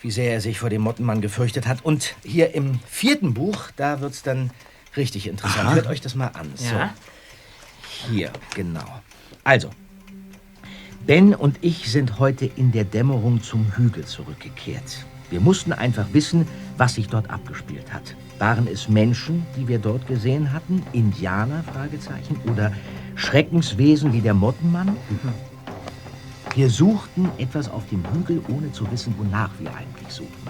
wie sehr er sich vor dem Mottenmann gefürchtet hat. Und hier im vierten Buch, da wird's dann richtig interessant. Aha. Hört euch das mal an. Ja. So. Hier, genau. Also, Ben und ich sind heute in der Dämmerung zum Hügel zurückgekehrt. Wir mussten einfach wissen, was sich dort abgespielt hat. Waren es Menschen, die wir dort gesehen hatten? Indianer? Fragezeichen. Oder Schreckenswesen wie der Mottenmann? Wir suchten etwas auf dem Hügel, ohne zu wissen, wonach wir eigentlich suchten.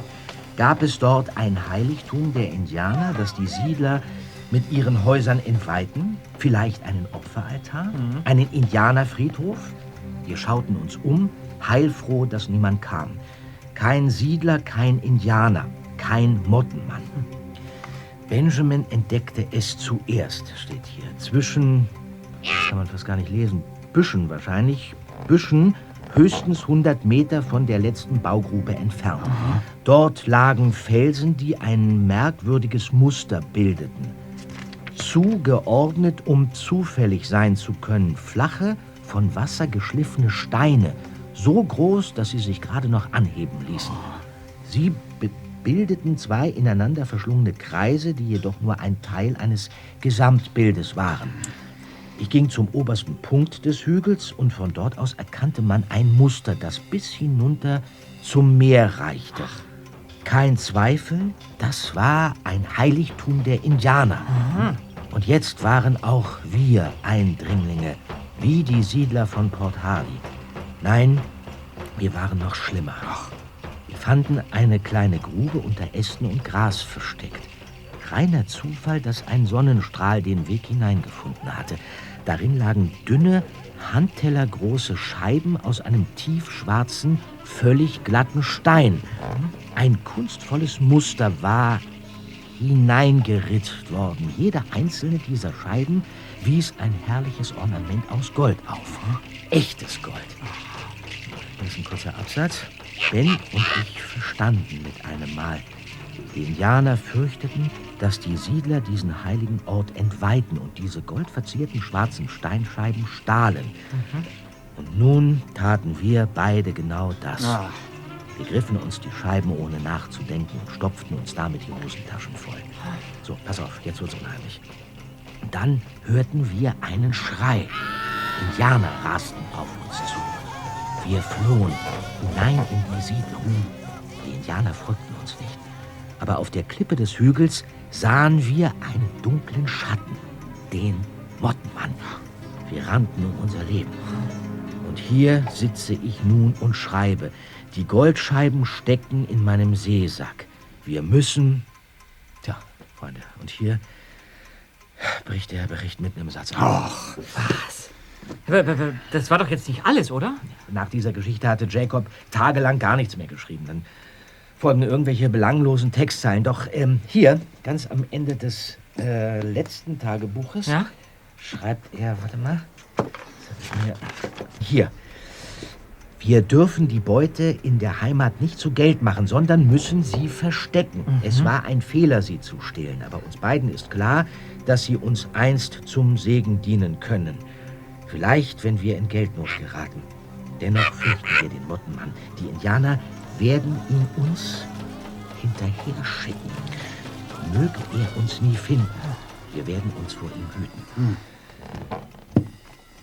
Gab es dort ein Heiligtum der Indianer, das die Siedler mit ihren Häusern entweihten? Vielleicht einen Opferaltar? Einen Indianerfriedhof? Wir schauten uns um, heilfroh, dass niemand kam. Kein Siedler, kein Indianer, kein Mottenmann. Benjamin entdeckte es zuerst, steht hier. Zwischen, das kann man fast gar nicht lesen, Büschen wahrscheinlich, Büschen höchstens 100 Meter von der letzten Baugrube entfernt. Dort lagen Felsen, die ein merkwürdiges Muster bildeten. Zugeordnet, um zufällig sein zu können, flache, von Wasser geschliffene Steine, so groß, dass sie sich gerade noch anheben ließen. Sie bildeten zwei ineinander verschlungene Kreise, die jedoch nur ein Teil eines Gesamtbildes waren. Ich ging zum obersten Punkt des Hügels und von dort aus erkannte man ein Muster, das bis hinunter zum Meer reichte. Kein Zweifel, das war ein Heiligtum der Indianer. Und jetzt waren auch wir Eindringlinge, wie die Siedler von Port Hardy. Nein, wir waren noch schlimmer. Wir fanden eine kleine Grube unter Ästen und Gras versteckt. Reiner Zufall, dass ein Sonnenstrahl den Weg hineingefunden hatte. Darin lagen dünne, handtellergroße Scheiben aus einem tiefschwarzen, völlig glatten Stein. Ein kunstvolles Muster war hineingeritzt worden. Jede einzelne dieser Scheiben wies ein herrliches Ornament aus Gold auf. Echtes Gold. Das ist ein kurzer Absatz. Ben und ich verstanden mit einem Mal. Die Indianer fürchteten, dass die Siedler diesen heiligen Ort entweihten und diese goldverzierten schwarzen Steinscheiben stahlen. Und nun taten wir beide genau das. Ah. Wir griffen uns die Scheiben ohne nachzudenken und stopften uns damit die Hosentaschen voll. So, pass auf, jetzt wird's unheimlich. Und dann hörten wir einen Schrei. Indianer rasten auf uns zu. Wir flohen hinein in die Siedlung. Die Indianer folgten. Aber auf der Klippe des Hügels sahen wir einen dunklen Schatten, den Mottenmann. Wir rannten um unser Leben. Und hier sitze ich nun und schreibe. Die Goldscheiben stecken in meinem Seesack. Wir müssen. Tja, Freunde, und hier bricht der Bericht mitten im Satz ab. Was? Das war doch jetzt nicht alles, oder? Nach dieser Geschichte hatte Jacob tagelang gar nichts mehr geschrieben. Dann folgen irgendwelche belanglosen Textzeilen. Doch ähm, hier, ganz am Ende des äh, letzten Tagebuches, Ja? schreibt er, warte mal, hier. Wir dürfen die Beute in der Heimat nicht zu Geld machen, sondern müssen sie verstecken. Es war ein Fehler, sie zu stehlen, aber uns beiden ist klar, dass sie uns einst zum Segen dienen können. Vielleicht, wenn wir in Geldnot geraten. Dennoch fürchten wir den Mottenmann. Die Indianer werden ihn uns hinterher schicken. Möge er uns nie finden. Wir werden uns vor ihm hüten.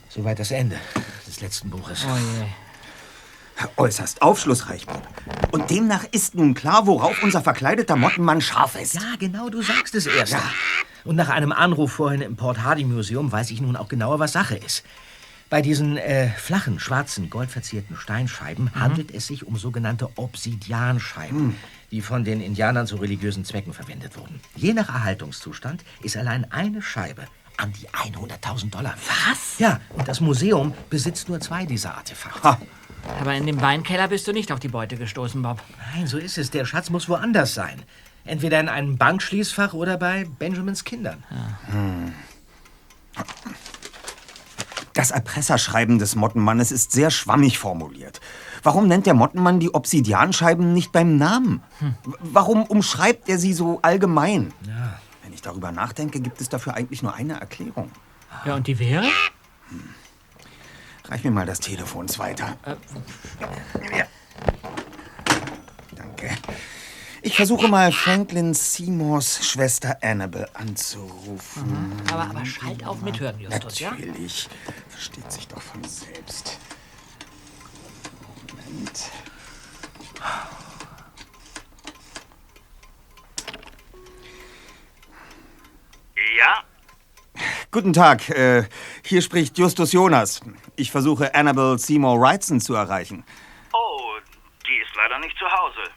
Soweit das Ende des letzten Buches. Oh je. Äußerst aufschlussreich, Bob. Und demnach ist nun klar, worauf unser verkleideter Mottenmann scharf ist. Ja, genau, du sagst es erst. Und nach einem Anruf vorhin im Port Hardy Museum weiß ich nun auch genauer, was Sache ist. Bei diesen äh, flachen, schwarzen, goldverzierten Steinscheiben handelt es sich um sogenannte Obsidianscheiben, die von den Indianern zu religiösen Zwecken verwendet wurden. Je nach Erhaltungszustand ist allein eine Scheibe an die 100.000 Dollar. Was? Ja, und das Museum besitzt nur zwei dieser Artefakte. Aber in dem Weinkeller bist du nicht auf die Beute gestoßen, Bob. Nein, so ist es. Der Schatz muss woanders sein. Entweder in einem Bankschließfach oder bei Benjamins Kindern. Das Erpresserschreiben des Mottenmannes ist sehr schwammig formuliert. Warum nennt der Mottenmann die Obsidianscheiben nicht beim Namen? Warum umschreibt er sie so allgemein? Wenn ich darüber nachdenke, gibt es dafür eigentlich nur eine Erklärung. Ja, und die wäre? Reich mir mal das Telefon weiter. Ja. Danke. Ich versuche mal Franklin Seymours Schwester Annabel anzurufen. Aber, aber schalt auf mithören, Justus, ja? Natürlich. Versteht sich doch von selbst. Moment. Ja? Guten Tag, äh, hier spricht Justus Jonas. Ich versuche Annabel Seymour Wrightson zu erreichen. Oh, die ist leider nicht zu Hause.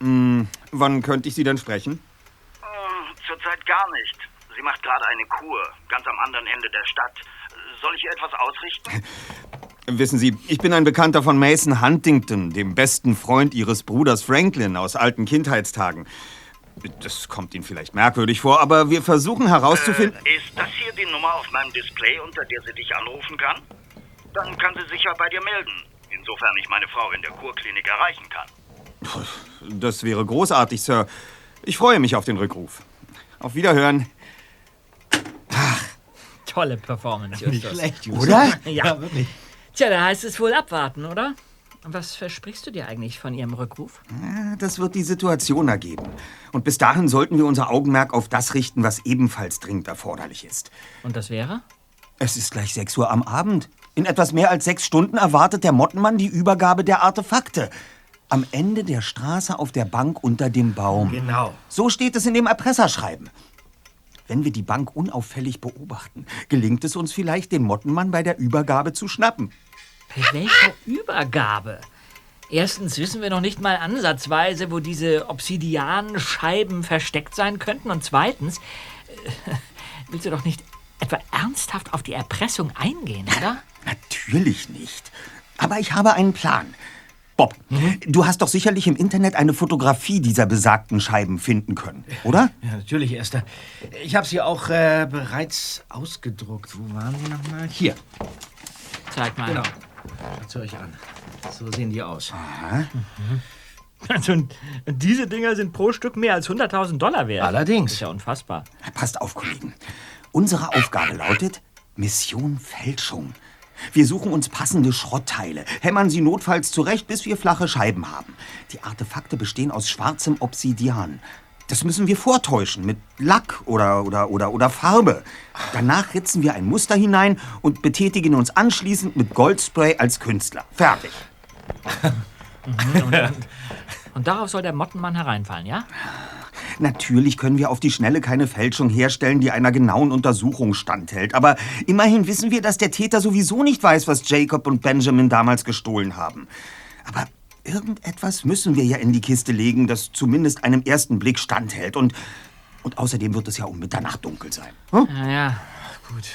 Hm, wann könnte ich Sie denn sprechen? Hm, Zurzeit gar nicht. Sie macht gerade eine Kur, ganz am anderen Ende der Stadt. Soll ich ihr etwas ausrichten? Wissen Sie, ich bin ein Bekannter von Mason Huntington, dem besten Freund Ihres Bruders Franklin aus alten Kindheitstagen. Das kommt Ihnen vielleicht merkwürdig vor, aber wir versuchen herauszufinden. Äh, ist das hier die Nummer auf meinem Display, unter der sie dich anrufen kann? Dann kann sie sich ja bei dir melden. Insofern ich meine Frau in der Kurklinik erreichen kann. Das wäre großartig, Sir. Ich freue mich auf den Rückruf. Auf Wiederhören. Tolle Performance, Nicht Justus. schlecht, Justus. Oder? ja, wirklich. Tja, da heißt es wohl abwarten, oder? Was versprichst du dir eigentlich von ihrem Rückruf? Ja, Das wird die Situation ergeben. Und bis dahin sollten wir unser Augenmerk auf das richten, was ebenfalls dringend erforderlich ist. Und das wäre? Es ist gleich 6 Uhr am Abend. In etwas mehr als sechs Stunden erwartet der Mottenmann die Übergabe der Artefakte. Am Ende der Straße auf der Bank unter dem Baum. Genau. So steht es in dem Erpresserschreiben. Wenn wir die Bank unauffällig beobachten, gelingt es uns vielleicht, den Mottenmann bei der Übergabe zu schnappen. Bei welcher Übergabe? Erstens wissen wir noch nicht mal ansatzweise, wo diese Obsidianscheiben versteckt sein könnten. Und zweitens, äh, willst du doch nicht etwa ernsthaft auf die Erpressung eingehen, oder? Natürlich nicht. Aber ich habe einen Plan. Bob, du hast doch sicherlich im Internet eine Fotografie dieser besagten Scheiben finden können, oder? Ja, natürlich, Esther. Ich habe sie auch äh, bereits ausgedruckt. Wo waren sie nochmal? Hier. Zeig mal. Genau. Schaut euch an. So sehen die aus. Also, und diese Dinger sind pro Stück mehr als 100.000 Dollar wert. Allerdings. ist ja unfassbar. Passt auf, Kollegen. Unsere Aufgabe lautet Mission Fälschung. Wir suchen uns passende Schrottteile, hämmern sie notfalls zurecht, bis wir flache Scheiben haben. Die Artefakte bestehen aus schwarzem Obsidian. Das müssen wir vortäuschen mit Lack oder, oder, oder, oder Farbe. Danach ritzen wir ein Muster hinein und betätigen uns anschließend mit Goldspray als Künstler. Fertig. Mhm, und, und, und darauf soll der Mottenmann hereinfallen, ja? Natürlich können wir auf die Schnelle keine Fälschung herstellen, die einer genauen Untersuchung standhält. Aber immerhin wissen wir, dass der Täter sowieso nicht weiß, was Jacob und Benjamin damals gestohlen haben. Aber irgendetwas müssen wir ja in die Kiste legen, das zumindest einem ersten Blick standhält. Und, und außerdem wird es ja um Mitternacht dunkel sein. Hm? Ja, ja. Gut.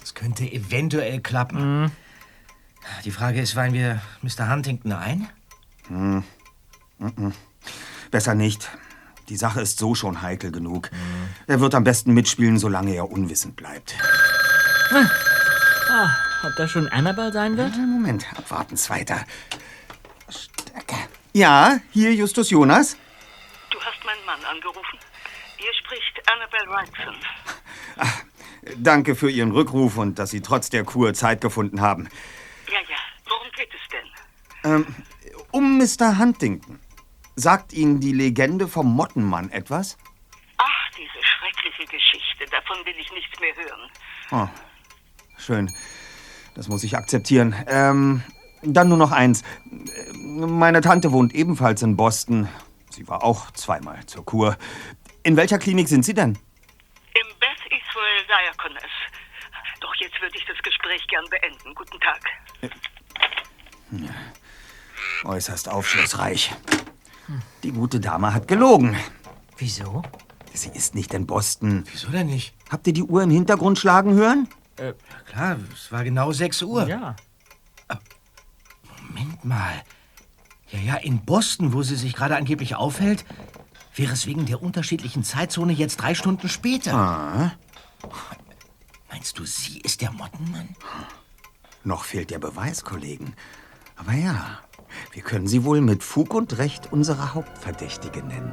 Das könnte eventuell klappen. Die Frage ist, weihen wir Mr. Huntington ein? Hm. Mhm. Besser nicht. Die Sache ist so schon heikel genug. Er wird am besten mitspielen, solange er unwissend bleibt. Ah, ob das schon Annabelle sein wird? Moment, abwarten, zweiter. Stärke. Ja, hier Justus Jonas. Du hast meinen Mann angerufen. Hier spricht Annabelle Wrightson. Danke für Ihren Rückruf und dass Sie trotz der Kur Zeit gefunden haben. Ja, ja. Worum geht es denn? Ähm, um Mr. Huntington. Sagt Ihnen die Legende vom Mottenmann etwas? Ach, diese schreckliche Geschichte. Davon will ich nichts mehr hören. Oh, schön. Das muss ich akzeptieren. Ähm, dann nur noch eins. Meine Tante wohnt ebenfalls in Boston. Sie war auch zweimal zur Kur. In welcher Klinik sind Sie denn? Im Beth Israel Diaconess. Doch jetzt würde ich das Gespräch gern beenden. Guten Tag. Äußerst aufschlussreich. Die gute Dame hat gelogen. Wieso? Sie ist nicht in Boston. Wieso denn nicht? Habt ihr die Uhr im Hintergrund schlagen hören? Äh, klar, es war genau 6 Uhr. Ja. Moment mal. Ja, ja, in Boston, wo sie sich gerade angeblich aufhält, wäre es wegen der unterschiedlichen Zeitzone jetzt drei Stunden später. Ah. Meinst du, sie ist der Mottenmann? Noch fehlt der Beweis, Kollegen. Aber ja, wir können sie wohl mit Fug und Recht unsere Hauptverdächtige nennen.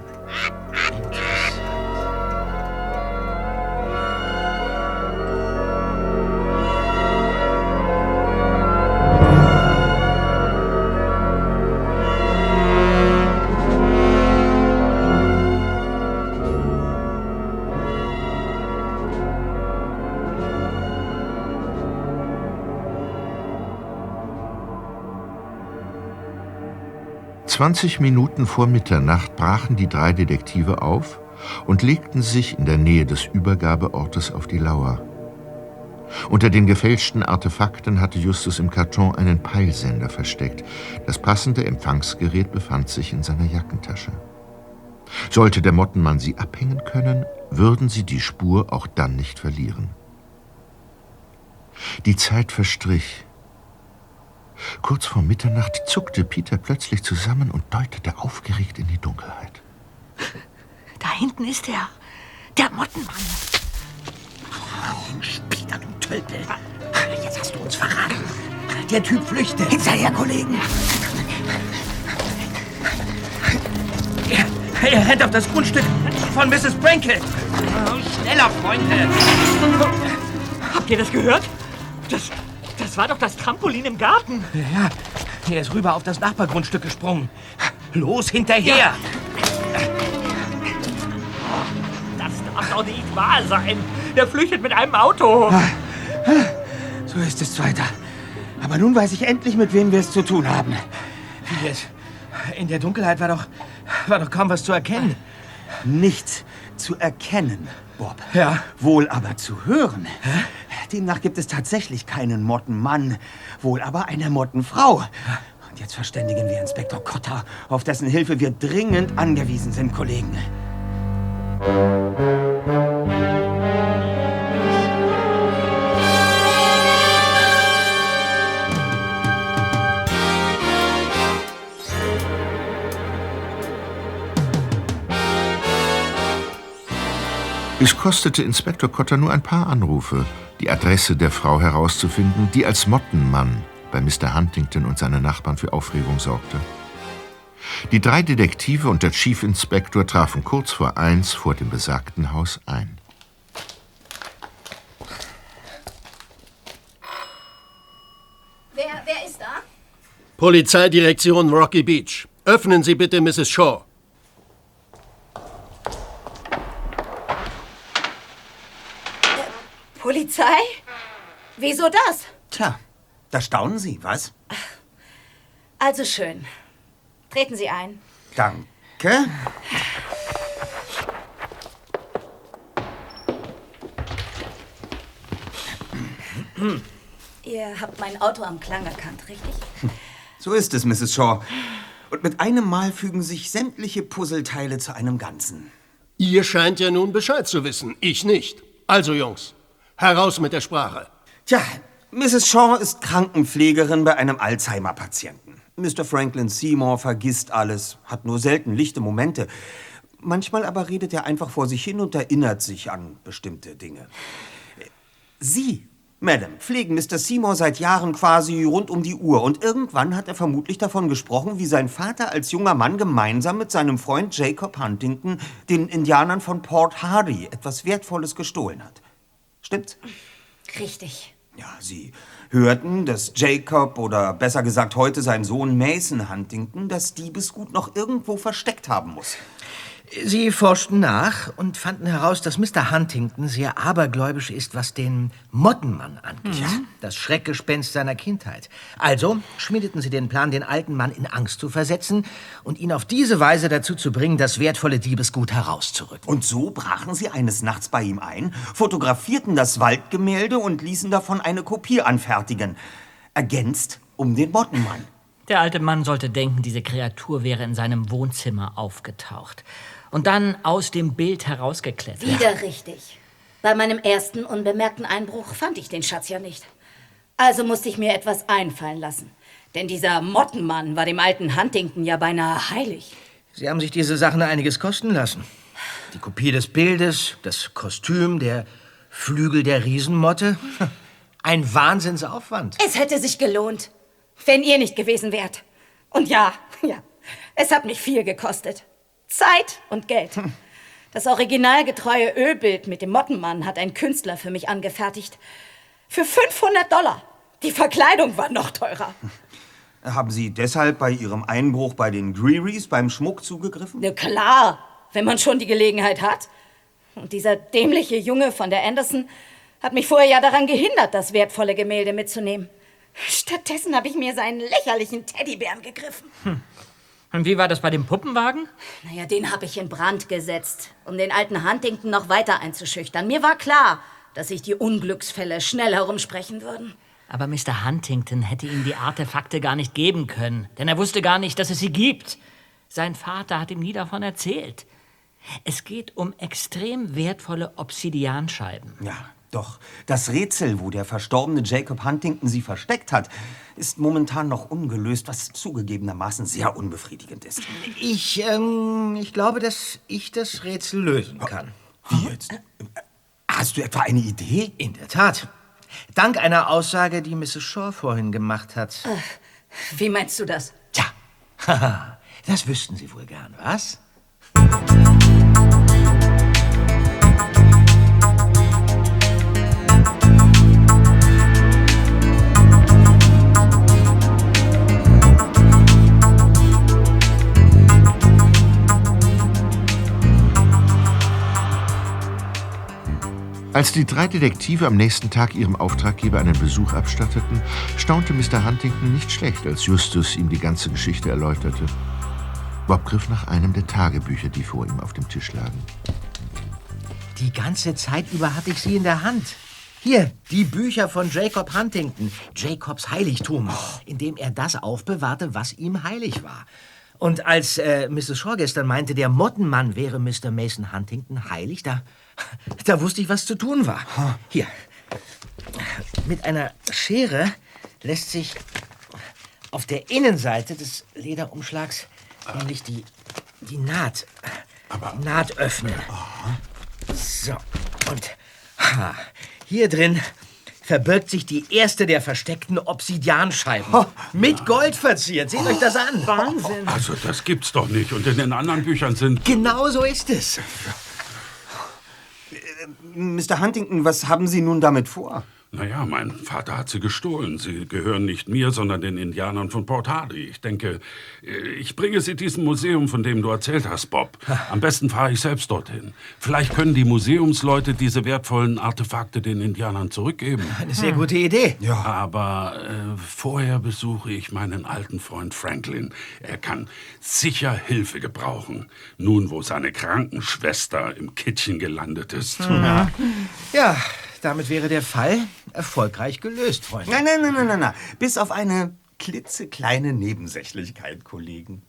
Zwanzig Minuten vor Mitternacht brachen die drei Detektive auf und legten sich in der Nähe des Übergabeortes auf die Lauer. Unter den gefälschten Artefakten hatte Justus im Karton einen Peilsender versteckt. Das passende Empfangsgerät befand sich in seiner Jackentasche. Sollte der Mottenmann sie abhängen können, würden sie die Spur auch dann nicht verlieren. Die Zeit verstrich. Kurz vor Mitternacht zuckte Peter plötzlich zusammen und deutete aufgeregt in die Dunkelheit. Da hinten ist er. Der Mottenmann. Peter, du Tölpel. Jetzt hast du uns verraten. Der Typ flüchtet. Hinterher, Kollegen. Er, er rennt auf das Grundstück von Mrs. Brankel. Schneller, Freunde. Habt ihr das gehört? Das, das war doch das Trampolin im Garten. Ja, er ist rüber auf das Nachbargrundstück gesprungen. Los, hinterher. Ja. Das darf doch nicht wahr sein. Der flüchtet mit einem Auto. So ist es, Zweiter. Aber nun weiß ich endlich, mit wem wir es zu tun haben. Wie jetzt? In der Dunkelheit war doch, war doch kaum was zu erkennen. Nichts zu erkennen. Bob. Ja? Wohl aber zu hören. Demnach gibt es tatsächlich keinen Mottenmann, wohl aber eine Mottenfrau. Und jetzt verständigen wir Inspektor Cotter, auf dessen Hilfe wir dringend angewiesen sind, Kollegen. Es kostete Inspektor Cotter nur ein paar Anrufe, die Adresse der Frau herauszufinden, die als Mottenmann bei Mr. Huntington und seinen Nachbarn für Aufregung sorgte. Die drei Detektive und der Chief Inspector trafen kurz vor eins vor dem besagten Haus ein. Wer, wer ist da? Polizeidirektion Rocky Beach. Öffnen Sie bitte Mrs. Shaw. Polizei? Wieso das? Tja, da staunen Sie, was? Also schön. Treten Sie ein. Danke. Ihr habt mein Auto am Klang erkannt, richtig? So ist es, Mrs. Shaw. Und mit einem Mal fügen sich sämtliche Puzzleteile zu einem Ganzen. Ihr scheint ja nun Bescheid zu wissen, ich nicht. Also Jungs, heraus mit der Sprache. Tja, Mrs. Shaw ist Krankenpflegerin bei einem Alzheimer-Patienten. Mr. Franklin Seymour vergisst alles, hat nur selten lichte Momente. Manchmal aber redet er einfach vor sich hin und erinnert sich an bestimmte Dinge. Sie, Madam, pflegen Mr. Seymour seit Jahren quasi rund um die Uhr und irgendwann hat er vermutlich davon gesprochen, wie sein Vater als junger Mann gemeinsam mit seinem Freund Jacob Huntington den Indianern von Port Hardy etwas Wertvolles gestohlen hat. Stimmt's? Richtig. Ja, Sie hörten, dass Jacob oder besser gesagt heute sein Sohn Mason Huntington das Diebesgut noch irgendwo versteckt haben muss. Sie forschten nach und fanden heraus, dass Mr. Huntington sehr abergläubisch ist, was den Mottenmann angeht. Mhm. Das Schreckgespenst seiner Kindheit. Also schmiedeten sie den Plan, den alten Mann in Angst zu versetzen und ihn auf diese Weise dazu zu bringen, das wertvolle Diebesgut herauszurücken. Und so brachen sie eines Nachts bei ihm ein, fotografierten das Waldgemälde und ließen davon eine Kopie anfertigen. Ergänzt um den Mottenmann. Der alte Mann sollte denken, diese Kreatur wäre in seinem Wohnzimmer aufgetaucht. Und dann aus dem Bild herausgeklettert. Wieder richtig. Bei meinem ersten unbemerkten Einbruch fand ich den Schatz ja nicht. Also musste ich mir etwas einfallen lassen. Denn dieser Mottenmann war dem alten Huntington ja beinahe heilig. Sie haben sich diese Sachen einiges kosten lassen. Die Kopie des Bildes, das Kostüm, der Flügel der Riesenmotte. Ein Wahnsinnsaufwand. Es hätte sich gelohnt, wenn ihr nicht gewesen wärt. Und ja, ja, es hat mich viel gekostet. Zeit und Geld. Das originalgetreue Ölbild mit dem Mottenmann hat ein Künstler für mich angefertigt. Für 500 Dollar. Die Verkleidung war noch teurer. Haben Sie deshalb bei Ihrem Einbruch bei den Greerys beim Schmuck zugegriffen? Na klar, wenn man schon die Gelegenheit hat. Und dieser dämliche Junge von der Anderson hat mich vorher ja daran gehindert, das wertvolle Gemälde mitzunehmen. Stattdessen habe ich mir seinen lächerlichen Teddybären gegriffen. Und wie war das bei dem Puppenwagen? Naja, den habe ich in Brand gesetzt, um den alten Huntington noch weiter einzuschüchtern. Mir war klar, dass sich die Unglücksfälle schnell herumsprechen würden. Aber Mr. Huntington hätte ihm die Artefakte gar nicht geben können, denn er wusste gar nicht, dass es sie gibt. Sein Vater hat ihm nie davon erzählt. Es geht um extrem wertvolle Obsidianscheiben. Ja, doch. Das Rätsel, wo der verstorbene Jacob Huntington sie versteckt hat, ist momentan noch ungelöst, was zugegebenermaßen sehr unbefriedigend ist. Ich, ähm, ich glaube, dass ich das Rätsel lösen kann. Wie jetzt? Hast du etwa eine Idee? In der Tat. Dank einer Aussage, die Mrs. Shaw vorhin gemacht hat. Wie meinst du das? Haha, das wüssten Sie wohl gern, was? Als die drei Detektive am nächsten Tag ihrem Auftraggeber einen Besuch abstatteten, staunte Mr. Huntington nicht schlecht, als Justus ihm die ganze Geschichte erläuterte. Bob griff nach einem der Tagebücher, die vor ihm auf dem Tisch lagen. Die ganze Zeit über hatte ich sie in der Hand. Hier, die Bücher von Jacob Huntington, Jacobs Heiligtum, in dem er das aufbewahrte, was ihm heilig war. Und als äh, Mrs. Shaw gestern meinte, der Mottenmann wäre Mr. Mason Huntington heilig, da, da wusste ich, was zu tun war. Hier, mit einer Schere lässt sich auf der Innenseite des Lederumschlags nämlich die, die Naht, die Naht öffnen. So, und ha, hier drin verbirgt sich die erste der versteckten Obsidianscheiben. Mit Gold verziert. Seht euch das an. Wahnsinn. Also, das gibt's doch nicht. Und in den anderen Büchern sind. Genau so ist es. Mr. Huntington, was haben Sie nun damit vor? Naja, mein Vater hat sie gestohlen. Sie gehören nicht mir, sondern den Indianern von Port Hardy. Ich denke, äh, ich bringe sie diesem Museum, von dem du erzählt hast, Bob. Am besten fahre ich selbst dorthin. Vielleicht können die Museumsleute diese wertvollen Artefakte den Indianern zurückgeben. Eine sehr gute Idee. Ja. Aber äh, vorher besuche ich meinen alten Freund Franklin. Er kann sicher Hilfe gebrauchen, nun wo seine Krankenschwester im Kittchen gelandet ist. Ja. ja, damit wäre der Fall erfolgreich gelöst, Freunde. Nein, nein, nein, nein, nein, nein. Bis auf eine klitzekleine Nebensächlichkeit, Kollegen.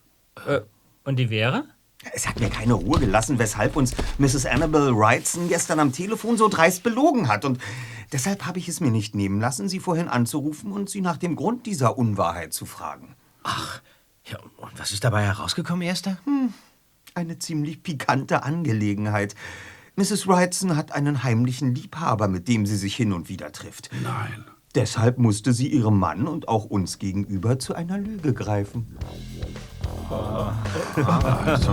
Äh, und die wäre? Es hat mir keine Ruhe gelassen, weshalb uns Mrs. Annabel Wrightson gestern am Telefon so dreist belogen hat. Und deshalb habe ich es mir nicht nehmen lassen, sie vorhin anzurufen und sie nach dem Grund dieser Unwahrheit zu fragen. Ach, ja, und was ist dabei herausgekommen, Erster? Hm, eine ziemlich pikante Angelegenheit. Mrs. Wrightson hat einen heimlichen Liebhaber, mit dem sie sich hin und wieder trifft. Nein. Deshalb musste sie ihrem Mann und auch uns gegenüber zu einer Lüge greifen. Also.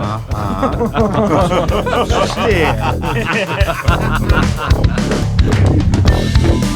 Verstehe.